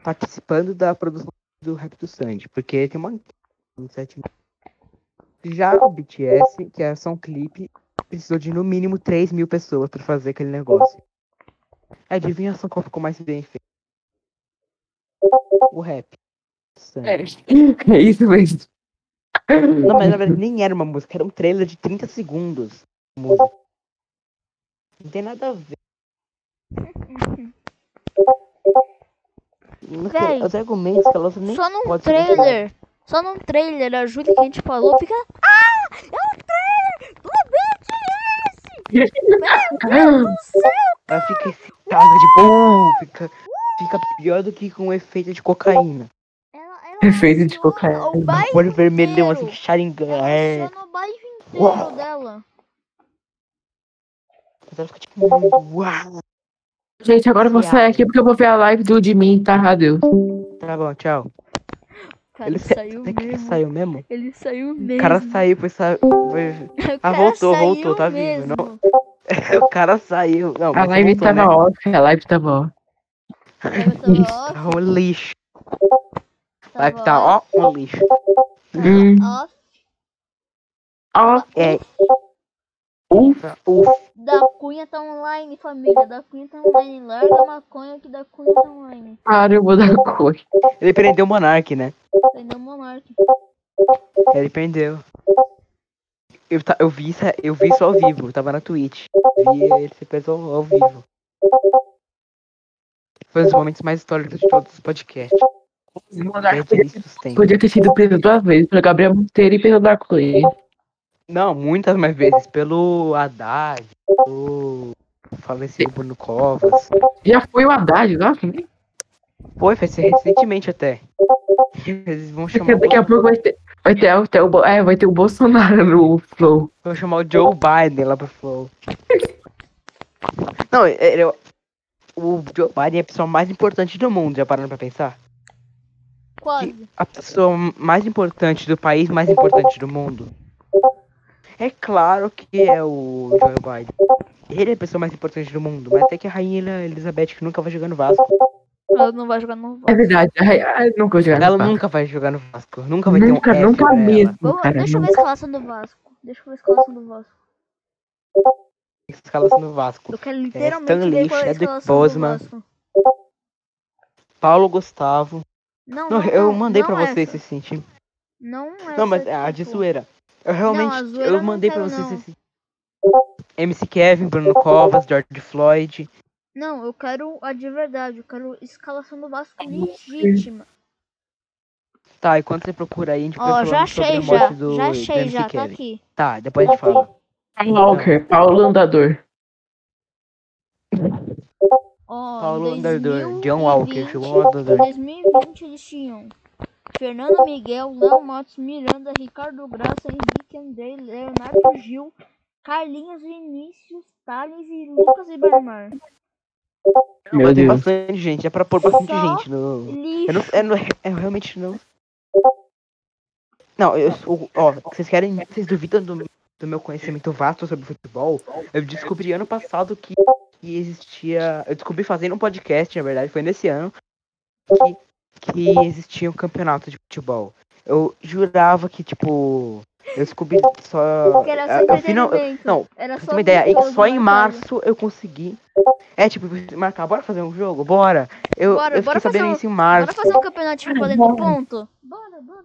B: participando da produção do Rap do Sandy. Porque tem uma. uns 7 minutos. Já o BTS, que é só um clipe, precisou de no mínimo 3 mil pessoas pra fazer aquele negócio. Adivinhação qual ficou mais bem feito? O rap.
C: É, é isso mesmo.
B: Não, mas na verdade nem era uma música, era um trailer de 30 segundos. Música. Não tem nada a ver.
A: Véi,
B: Os argumentos que ela nem
A: Só num trailer. Só num trailer, a Júlia que a gente falou, fica. Ah! É um trailer do BTS! Meu Deus do céu!
B: Ela fica excitada de bom, fica, fica pior do que com efeito de cocaína.
A: Ela, ela
C: Efeito de cocaína.
A: O
B: Olho vermelhão assim,
A: inteiro.
B: Sharingan. É.
A: aciona o bairro inteiro
B: Uau.
A: dela.
B: Mas ela fica tipo, uau.
C: Gente, agora eu vou sair aqui porque eu vou ver a live do de mim, tá? Adeus.
B: Tá bom, tchau.
A: Cara,
B: Ele sa-
A: saiu
B: que ele
A: mesmo.
B: saiu mesmo.
A: Ele saiu
B: O
A: mesmo.
B: cara saiu, foi, sa... foi...
A: O
B: Ah, voltou,
A: saiu
B: voltou, tá vivo,
A: mesmo.
B: não? O cara saiu. Não,
C: A live
B: voltou,
C: tava
B: né?
C: off, a live tava off.
A: Tava off,
B: Tá um lixo. Vai
A: tava
B: tá, ó,
A: off,
B: um lixo.
C: Hum,
A: off.
C: ó,
B: É,
A: Da Cunha tá online, família. Da Cunha tá online. Larga a maconha que da Cunha tá online.
C: para, eu vou dar cor.
B: Ele prendeu o Monark, né?
A: Entendeu, Monark?
B: Ele prendeu. Eu, ta- eu, vi, isso- eu vi isso ao vivo, tava na Twitch. Vi ele ser preso ao, vivo. Foi um dos momentos mais históricos de todos os podcasts.
C: O
B: o
C: podia, podia ter sido preso duas vezes, pelo Gabriel Monteiro e pelo Dark Coelho.
B: Não, muitas mais vezes. Pelo Haddad, pelo falecido Bruno Covas.
C: Já foi o Haddad, nossa, né?
B: Foi, foi ser recentemente até. Eles vão chamar,
C: Daqui, a pouco vai ter, vai ter, vai ter o, é, vai ter o Bolsonaro no Flow.
B: vão chamar o Joe Biden lá pro Flow. Não, ele, é- o Joe Biden é a pessoa mais importante do mundo, já parando pra pensar?
A: Quase.
B: a pessoa mais importante do país mais importante do mundo? É claro que é o Joe Biden. Ele é a pessoa mais importante do mundo, mas até que a rainha Elizabeth que nunca vai jogar no Vasco.
A: Ela não vai jogar no
C: É verdade, ai, ai, nunca vou jogar no
B: Ela
C: Vasco.
B: nunca vai jogar no Vasco. Nunca vai ter
C: Nunca,
B: um F
C: nunca
B: ela.
C: mesmo, cara.
A: deixa eu ver a escalação do Vasco. Deixa eu ver a escalação do Vasco.
B: Escalação do Vasco.
A: Eu quero literalmente
B: Stanley,
A: ver qual é a
B: Chadwick
A: escalação do
B: Boseman.
A: Vasco.
B: Paulo Gustavo.
A: Não,
B: Não,
A: não,
B: eu mandei
A: não
B: pra
A: essa.
B: vocês esse sentir.
A: Não é
B: Não, mas é a de
A: tipo,
B: zoeira. Eu realmente.
A: zoeira eu não
B: mandei pra
A: quero,
B: vocês
A: não.
B: esse. MC Kevin, Bruno Covas, George Floyd.
A: Não, eu quero a de verdade. Eu quero escalação do Vasco legítima.
B: Tá, e quando você procura aí, a gente
A: Ó, já achei já.
B: do,
A: Já
B: do
A: achei
B: MC
A: já, tá
B: Kevin.
A: aqui.
B: Tá, depois a gente fala.
C: Walker, Paulo Andador.
A: Ó,
B: Paulo Andador, John
A: 2020,
B: Walker, João Andador.
A: Em 2020 eles tinham Fernando Miguel, Léo Matos, Miranda, Ricardo Graça, Henrique Andrei, Leonardo Gil, Carlinhos Vinícius, Thales e Lucas Ibermar.
C: Meu
B: tem
C: Deus.
B: bastante gente, é pra pôr bastante
A: Só
B: gente no.
A: Lixo.
B: Eu, não, eu, não, eu realmente não. Não, eu, ó, vocês querem. Vocês duvidam do, do meu conhecimento vasto sobre futebol? Eu descobri ano passado que, que existia. Eu descobri fazendo um podcast, na verdade, foi nesse ano, que, que existia um campeonato de futebol. Eu jurava que, tipo. Eu descobri só.
A: Que era só
B: eu- eu final- não,
A: era só
B: uma ideia, só em
A: marcado.
B: março eu consegui. É tipo, marcar, bora fazer um jogo? Bora! Eu,
A: Bora,
B: eu
A: bora
B: sabendo
A: um-
B: isso em março.
A: Bora fazer um campeonatinho valendo ponto? Bora, bora.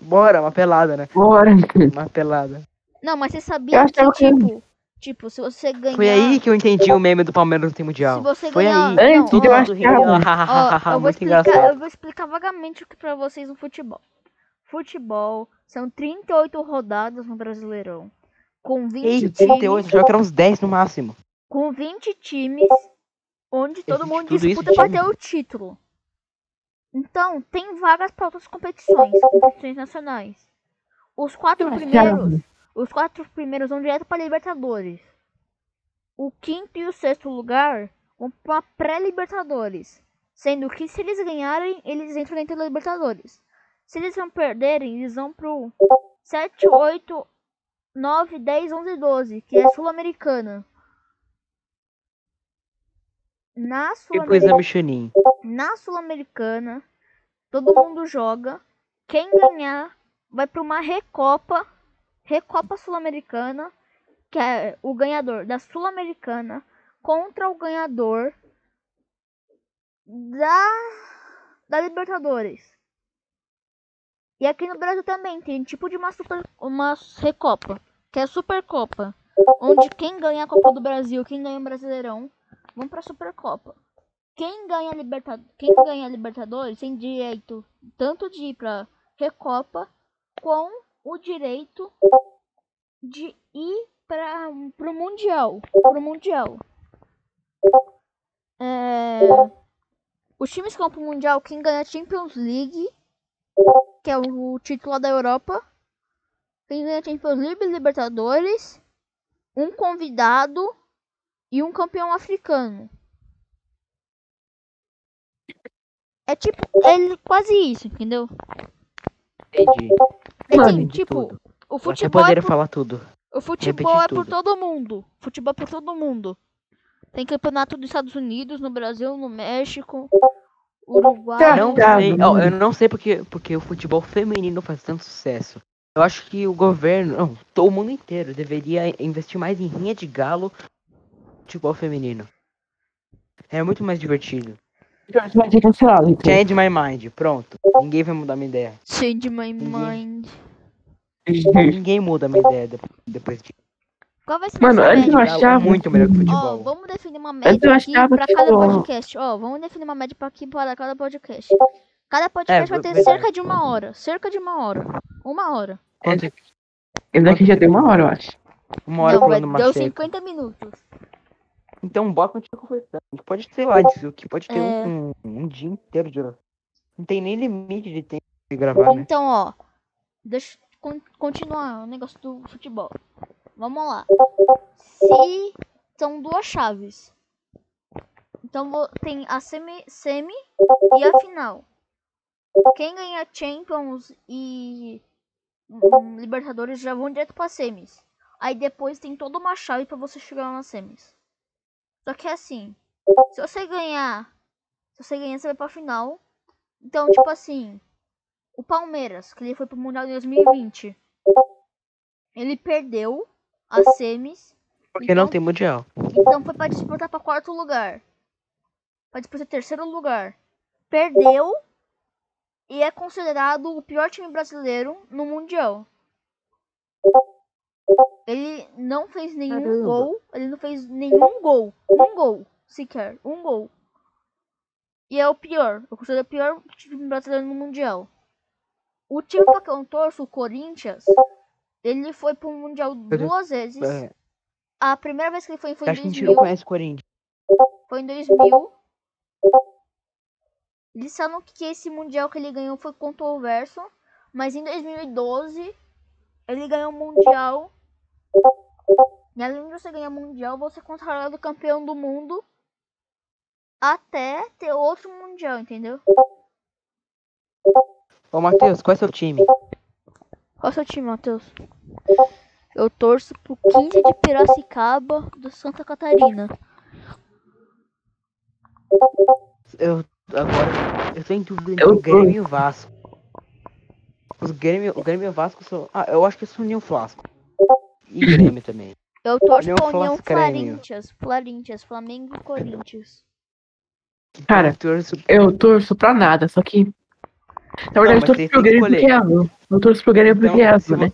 B: Bora, uma pelada, né?
C: Bora.
B: Uma pelada.
A: Não, mas você
C: Eu
A: sabia que,
C: que-
A: tipo, tipo, se você ganhar...
B: Foi aí que eu entendi o meme do Palmeiras no tem
A: Se
B: mundial.
A: você
B: Foi
A: ganhar...
B: aí.
A: Não,
C: Antes
B: Todo
C: eu achava.
A: Ó, eu, vou explicar,
B: engraçado.
A: eu vou explicar vagamente o que pra vocês no futebol. Futebol são 38 rodadas no Brasileirão. Com 20
B: Ei,
A: times,
B: 38, já que eram uns 10 no máximo.
A: com 20 times, onde todo
B: Existe
A: mundo disputa pra
B: time?
A: ter o título. Então, tem vagas para outras competições, competições nacionais. Os quatro primeiros. Os quatro primeiros vão direto para Libertadores. O quinto e o sexto lugar vão para pré-Libertadores, sendo que se eles ganharem, eles entram dentro da Libertadores. Se eles vão perderem, eles vão pro 7, 8, 9, 10, 11 e 12, que é Sul-Americana. Na Sul-Americana, na Sul-Americana, todo mundo joga. Quem ganhar vai para uma Recopa, Recopa Sul-Americana, que é o ganhador da Sul-Americana contra o ganhador da da Libertadores. E aqui no Brasil também tem tipo de uma super uma Recopa, que é a Supercopa, onde quem ganha a Copa do Brasil, quem ganha o Brasileirão, vão para a Supercopa. Quem ganha a Libertadores, quem ganha Libertadores tem direito tanto de ir para Recopa com o direito de ir para o mundial, pro mundial. É, os times que vão pro mundial, quem ganha a Champions League, que é o título da Europa, quem ganha a Champions League, Libertadores, um convidado e um campeão africano. É tipo, é quase isso, entendeu?
B: Entendi.
A: É
C: Mano,
A: tipo,
B: tudo.
A: o futebol, é
B: poderia
A: por,
B: falar tudo.
A: o futebol
B: repetir
A: é por
B: tudo.
A: todo mundo. Futebol é por todo mundo. Tem campeonato dos Estados Unidos, no Brasil, no México, Uruguai.
B: Não sei, eu não sei porque, porque o futebol feminino faz tanto sucesso. Eu acho que o governo, não, todo o mundo inteiro deveria investir mais em rinha de galo futebol feminino. É muito mais divertido.
C: Jorge vai ser cancelado, então.
B: Change my mind, pronto. Ninguém vai mudar minha ideia.
A: Change my mind.
B: Ninguém muda minha ideia de- depois disso.
A: Qual vai ser
C: Mano, antes eu achava.
B: muito melhor que
A: Ó,
B: futebol.
A: vamos definir uma
C: Antes eu
A: média aqui pra
C: que,
A: cada
C: tipo,
A: podcast. Ó, vamos definir uma média pra aqui para cada podcast. Cada podcast vai ter
B: verdade.
A: cerca de uma hora. Cerca de uma hora. Uma hora.
B: Quanto-
C: Esse daqui já deu uma hora, eu acho.
B: Uma hora
A: Não, vai,
B: falando uma
A: deu
B: seca.
A: 50 minutos.
B: Então bora continuar conversando. A gente pode, sei lá, disso que pode ter
A: É.
B: um, um dia inteiro de oração. Não tem nem limite de tempo de gravar, né?
A: Então, ó. Deixa eu con- continuar o negócio do futebol. Vamos lá. Se são duas chaves. Então tem a semi, semi e a final. Quem ganha Champions e hum, Libertadores já vão direto para semis. Aí depois tem toda uma chave para você chegar lá nas semis. Só que é assim, se você ganhar, se você ganhar, você vai pra final. Então, tipo assim, o Palmeiras, que ele foi pro Mundial de 2020, ele perdeu as semis,
B: Porque não
A: então-
B: tem mundial.
A: então foi pra disputar pra quarto lugar. Pra disputar terceiro lugar. Perdeu e é considerado o pior time brasileiro no Mundial. Ele não fez nenhum
B: Caramba.
A: gol. Ele não fez nenhum gol. Um gol, sequer. Um gol. E é o pior. Eu considero o pior time brasileiro no Mundial. O time pra que eu torço, o Corinthians, ele foi pro Mundial duas vezes.
B: É,
A: A primeira vez que ele foi foi em
B: acho que a gente
A: 2000.
B: não conhece o Corinthians.
A: Foi em 2000. Eles falam que esse mundial que ele ganhou foi controverso, mas em 2012 ele ganhou o mundial. E além de você ganhar mundial, você é considerado campeão do mundo até ter outro mundial, entendeu?
B: Ô, Matheus, qual é seu time?
A: Qual é o seu time, Matheus? Eu torço pro 15 de Piracicaba do Santa Catarina.
B: Eu agora eu tô em dúvida entre
C: Eu
B: o Grêmio e o Vasco. Os Grêmio, o Grêmio e o Vasco são. Ah, eu acho que eu sou União Flasco. E Grêmio também.
A: Eu torço pra União. Corinthians, Corinthians, Flamengo e Corinthians.
C: Cara,
B: Eu torço
C: eu torço pra nada, só que. Na verdade,
B: mas
C: eu
B: tem
C: torço pro Grêmio porque é azul. Eu torço pro Grêmio porque é
B: Então,
C: azul,
B: se,
C: né?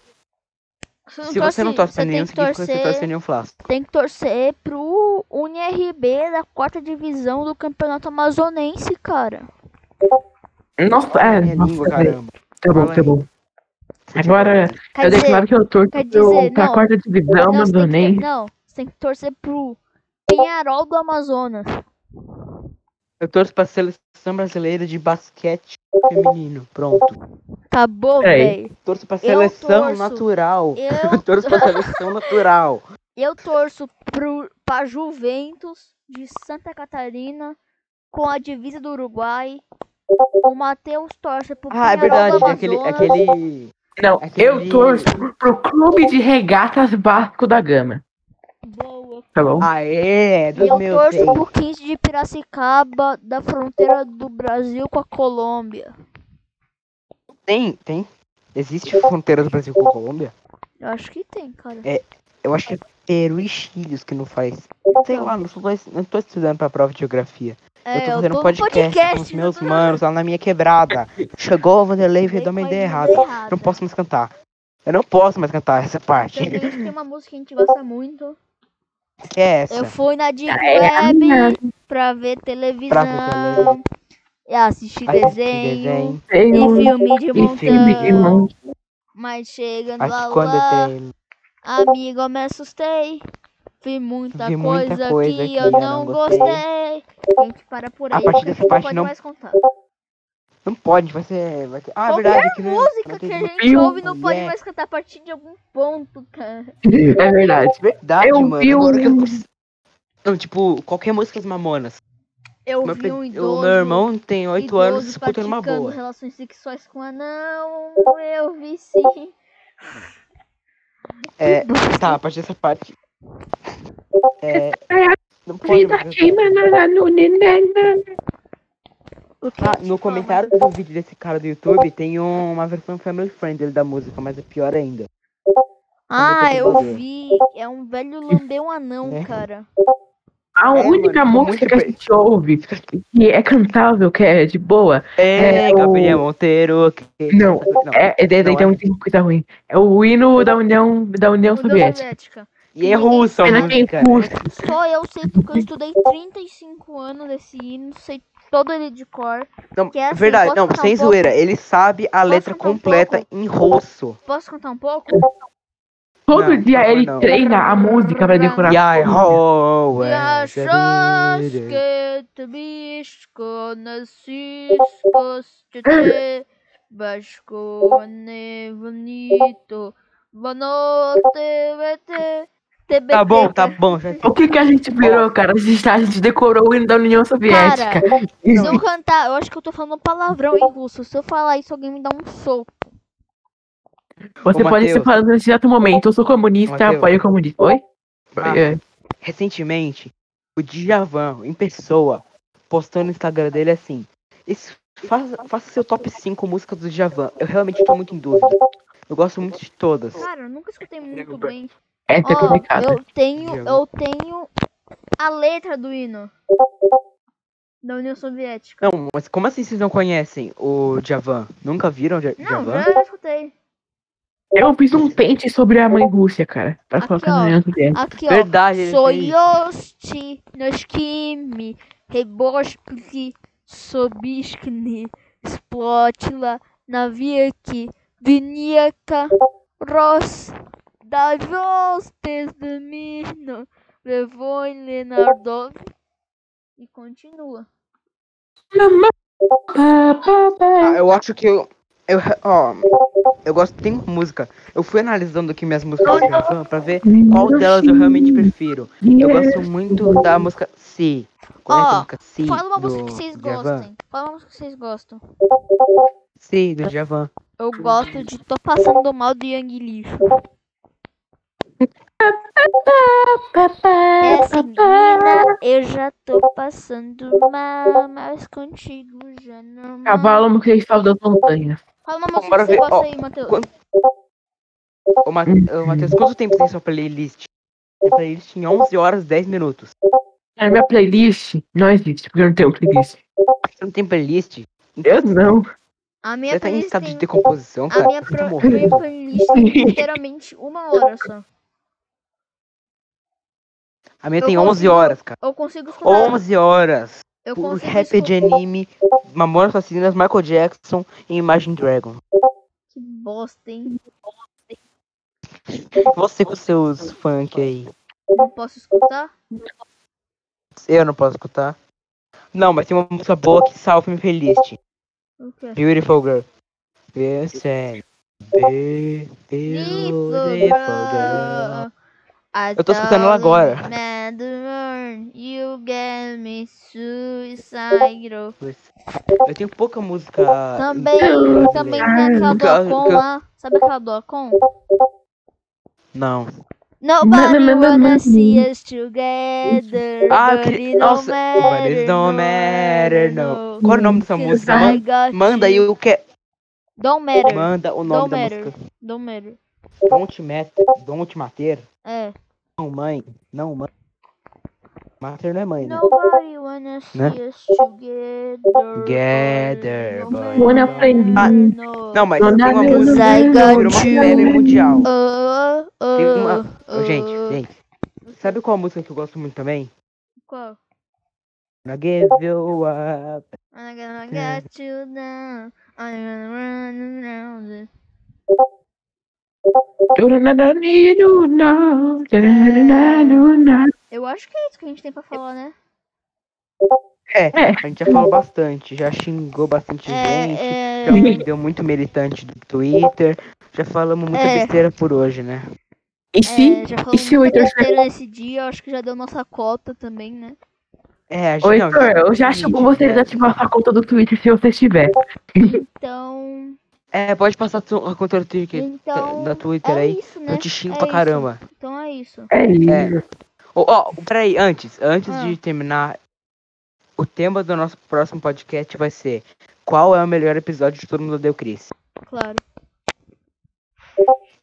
A: Você
B: se você não torce pra
A: você
B: nenhum,
A: tem que
B: significa que você torce
A: torcer,
B: União Flasco.
A: tem que torcer pro UniRB da quarta divisão do Campeonato Amazonense, cara.
C: Nossa, é, nossa,
B: língua, caramba.
C: Tá bom, tá bom. Agora,
A: Quer
C: eu
A: dizer,
C: declaro que eu torço
A: quer
C: pro,
A: dizer,
C: pra
A: não.
C: quarta divisão
A: não, você tem que,
C: amazonense.
A: não, você tem que torcer pro Penharol do Amazonas.
B: Eu torço pra seleção brasileira de basquete feminino. Pronto.
A: Tá bom,
C: Peraí.
A: velho.
B: Torço pra
A: Eu
B: seleção
A: torço.
B: natural.
A: Eu,
B: torço pra seleção natural.
A: eu torço pro, pra Juventus de Santa Catarina com a divisa do Uruguai. O Matheus torce pro
B: Ah, é verdade.
A: do
B: Aquele,
A: Amazonas.
B: aquele.
C: Não,
B: Aquele-
C: eu torço pro Clube de Regatas Vasco da Gama.
A: Boa.
C: Tá bom?
B: Ah, é,
A: E
B: dos
A: eu
B: meus.
A: torço pro 15 de Piracicaba, da fronteira do Brasil com a Colômbia.
B: Tem, tem. Existe fronteira do Brasil com a Colômbia?
A: Eu acho que tem, cara.
B: Eu acho que é Peru e Chile os que não faz. Sei lá, não, tô estudando pra prova de geografia.
A: É,
B: eu tô fazendo
A: no
B: podcast, com os meus manos lá na minha quebrada. Chegou o Vanderlei e veio dar uma ideia errada. Não posso mais cantar. Eu não posso mais cantar essa parte.
A: Tem, tem uma música que a gente gosta muito.
B: Que é essa?
A: Eu fui na Deep
C: É,
A: Web pra ver televisão.
B: Pra ver televisão.
A: E assistir desenho.
C: Tem
A: E filme de
C: e filme de
A: montão.
C: mão.
A: Mas chegando
B: Acho
A: lá,
B: quando
A: lá
B: tem.
A: Amigo, eu me assustei. Vi muita,
B: Vi muita
A: coisa,
B: coisa
A: que,
B: que
A: eu
B: eu
A: não gostei.
B: gostei.
A: A gente para por
B: A
A: aí.
B: partir
A: porque
B: dessa parte
A: pode
B: não-
A: mais contar.
B: Não pode, vai ser. Vai ter... Ah, é
A: Qualquer
B: verdade. Que não,
A: música
B: não
A: que a gente
C: viu?
A: ouve não pode mais cantar a partir de algum ponto, cara.
C: É verdade.
B: Verdade,
C: Eu
B: mano.
C: vi
B: Agora que eu... Não, tipo, qualquer música das mamonas.
A: Eu
B: Meu
A: vi um
B: o
A: idoso.
B: meu irmão tem 8
A: idoso
B: anos escutando uma boa.
A: relações sexuais com anão. Eu vi sim.
B: É, tá, a partir dessa parte. É. Não pode
A: que
B: Ah, no comentário do vídeo desse cara do YouTube tem um- uma versão family friendly da música, mas é pior ainda.
A: Ah, eu vi. É um velho lambeu anão,
B: É.
A: cara.
C: A
B: É,
C: única
B: mano,
C: música que a gente ouve que é cantável, que é de boa,
B: É,
C: É, o-
B: Gabriel Monteiro. Que...
C: Não,
B: não.
C: é, é, daí
B: Não
C: tem
B: é.
C: muita coisa ruim. É o hino da União, da União Soviética.
B: E é russo a
C: que é
B: música.
C: curso.
A: Só eu sei porque eu estudei 35 anos desse hino, sei todo ele de cor.
B: Não,
A: Que é assim,
B: verdade,
A: posso
B: não, sem
A: um pouco?
B: zoeira. Ele sabe a letra
A: cantar um
B: completa
A: pouco?
B: em russo.
A: Posso cantar um pouco?
C: Todo
B: não,
C: dia
B: não,
C: ele
B: não.
C: treina a música pra decorar.
B: Yeah, oh,
A: oh,
B: E oh,
A: oh, achas que te bisco nascisco te basco ne bonito vanote TBT.
B: Tá bom, tá bom. Já...
C: O que que a gente virou, cara? A gente, tá, a gente decorou o hino da União Soviética.
A: Cara, se eu cantar, eu acho que eu tô falando palavrão em russo. Se eu falar isso, alguém me dá um soco.
C: Você
B: Ô,
C: pode ser falando nesse exato momento. Eu sou comunista,
B: Matheus.
C: apoio o comunista. Oi?
B: Ah.
C: É.
B: Recentemente, o Djavan, em pessoa, postou no Instagram dele assim: "Esse- faça, faça seu top 5 músicas do Djavan. Eu realmente tô muito em dúvida. Eu gosto muito de todas.
A: Cara, eu nunca escutei muito bem.
C: É complicado.
A: eu tenho,
B: Diego.
A: eu tenho a letra do hino da União Soviética.
B: Não, mas como assim vocês não conhecem o Djavan? Nunca viram o Dja-
A: Não,
B: Djavan?
A: já escutei.
C: Eu fiz um pente sobre a mãe Rússia, cara. Pra
A: Aqui,
C: colocar
A: ó.
C: na União Soviética.
A: Aqui, ó.
B: Verdade, fez.
A: Soyosti, Noskimi, Reboshki, Sobishkni, Splotila, Navirki, Viniaka, Ros, Davostes de Mino, Levoi Lenardov. E continua.
B: Ah, eu acho que eu. Eu, ó, eu gosto, tem uma música. Eu fui analisando aqui minhas músicas do Djavan pra ver qual delas eu realmente prefiro. Eu gosto muito da música Si. A música Si?
A: Fala uma música que vocês gostem. Fala uma música que vocês gostam.
B: Si, do Djavan.
A: Eu gosto de Tô Passando Mal do Yang Lixo. Essa menina, eu já tô passando mal, mas contigo já não.
C: Cavalo no cristal das montanhas.
A: Fala uma música
B: bora
A: que você gosta aí, Matheus.
B: quando- Ô, Ma- ô, Matheus, quanto tempo tem sua playlist? Minha playlist em 11 horas e 10 minutos.
C: A minha playlist não existe, porque eu não tenho playlist.
B: Você não tem playlist?
C: Eu não.
A: A minha
B: Você tá em estado de
A: tem...
B: decomposição,
A: A
B: cara?
A: minha,
B: Você tá
A: pro... minha playlist tem inteiramente uma hora só.
B: A minha
A: eu
B: tem 11
A: consigo-
B: horas, cara.
A: Eu consigo escutar.
B: 11 horas.
A: Eu
B: Por rap de anime, Mamonas Assassinas, Michael Jackson e Imagine Dragon.
A: Que bosta, hein?
B: Você com seus funk aí.
A: Não posso escutar?
B: Eu não posso escutar. Não, mas tem uma música boa que salva minha playlist.
A: O quê?
B: Beautiful Girl. Beautiful, beautiful girl. Eu tô escutando ela agora.
A: World, you get me suicidal.
B: Eu tenho pouca música.
A: Também, também tem aquela do Acon lá. Sabe aquela do Acon?
B: Não.
A: Nobody wanna see us together.
B: Ah, que- nossa,
A: matter,
B: but it don't matter, no. Qual é o nome dessa música? Manda, aí o que.
A: Don't matter.
B: Manda o nome
A: Don't
B: da
A: matter.
B: música.
A: Don't matter.
B: Don't matter. Don't matter.
A: É.
B: Não, mãe. Não, mãe. Mater não é mãe, né?
A: Nobody wanna see
B: Né?
A: us together.
B: Together, boy.
A: it
C: Wanna
B: Ah. Não, mas tem uma música
A: I
B: que virou uma febre
A: you.
B: mundial.
A: Uh, uh,
B: Tem uma. Ô,
A: uh,
B: gente, gente. Sabe qual música que eu gosto muito também?
A: Qual?
B: I give you up.
A: I'm gonna get you down. I'm gonna run around. Eu acho que é isso que a gente tem pra falar, né?
B: É,
C: É.
B: a gente já falou bastante, já xingou bastante gente,
A: É,
B: já
A: é,
B: ofendeu muito militante do Twitter, já falamos muita
A: É.
B: besteira por hoje, né?
C: E se,
A: é, já
C: e
A: falamos
C: se o Heitor
A: besteira nesse dia, eu acho que já deu nossa cota também, né?
B: É, a gente
C: Ô,
B: não,
C: Heitor, eu já acho bom você
B: é.
C: desativar sua conta do Twitter se você tiver.
A: Então.
B: É, pode passar a conta do Twitter,
A: Então.
B: da Twitter
A: é
B: aí.
A: isso, né?
B: Eu te xingo
A: É
B: pra
A: isso.
B: caramba.
A: Então é isso.
C: É isso.
B: Ó, ó, peraí, antes, antes
A: Ah.
B: de terminar, o tema do nosso próximo podcast vai ser qual é o melhor episódio de Todo Mundo Odeia o Chris?
A: Claro.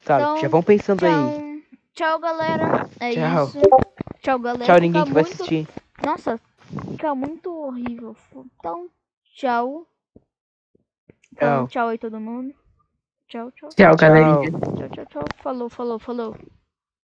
B: Tá,
A: Então,
B: já vão pensando aí.
A: Tchau. Tchau, galera. É
B: Tchau.
A: isso. Tchau, galera.
B: Tchau,
A: Fica
B: ninguém que vai
A: muito-
B: assistir.
A: Nossa, fica muito horrível. Então, tchau. Então,
B: Tchau.
A: tchau aí todo mundo. Tchau, tchau.
C: Tchau, galerinha.
B: Tchau.
A: Tchau, tchau, tchau. Falou, falou, falou.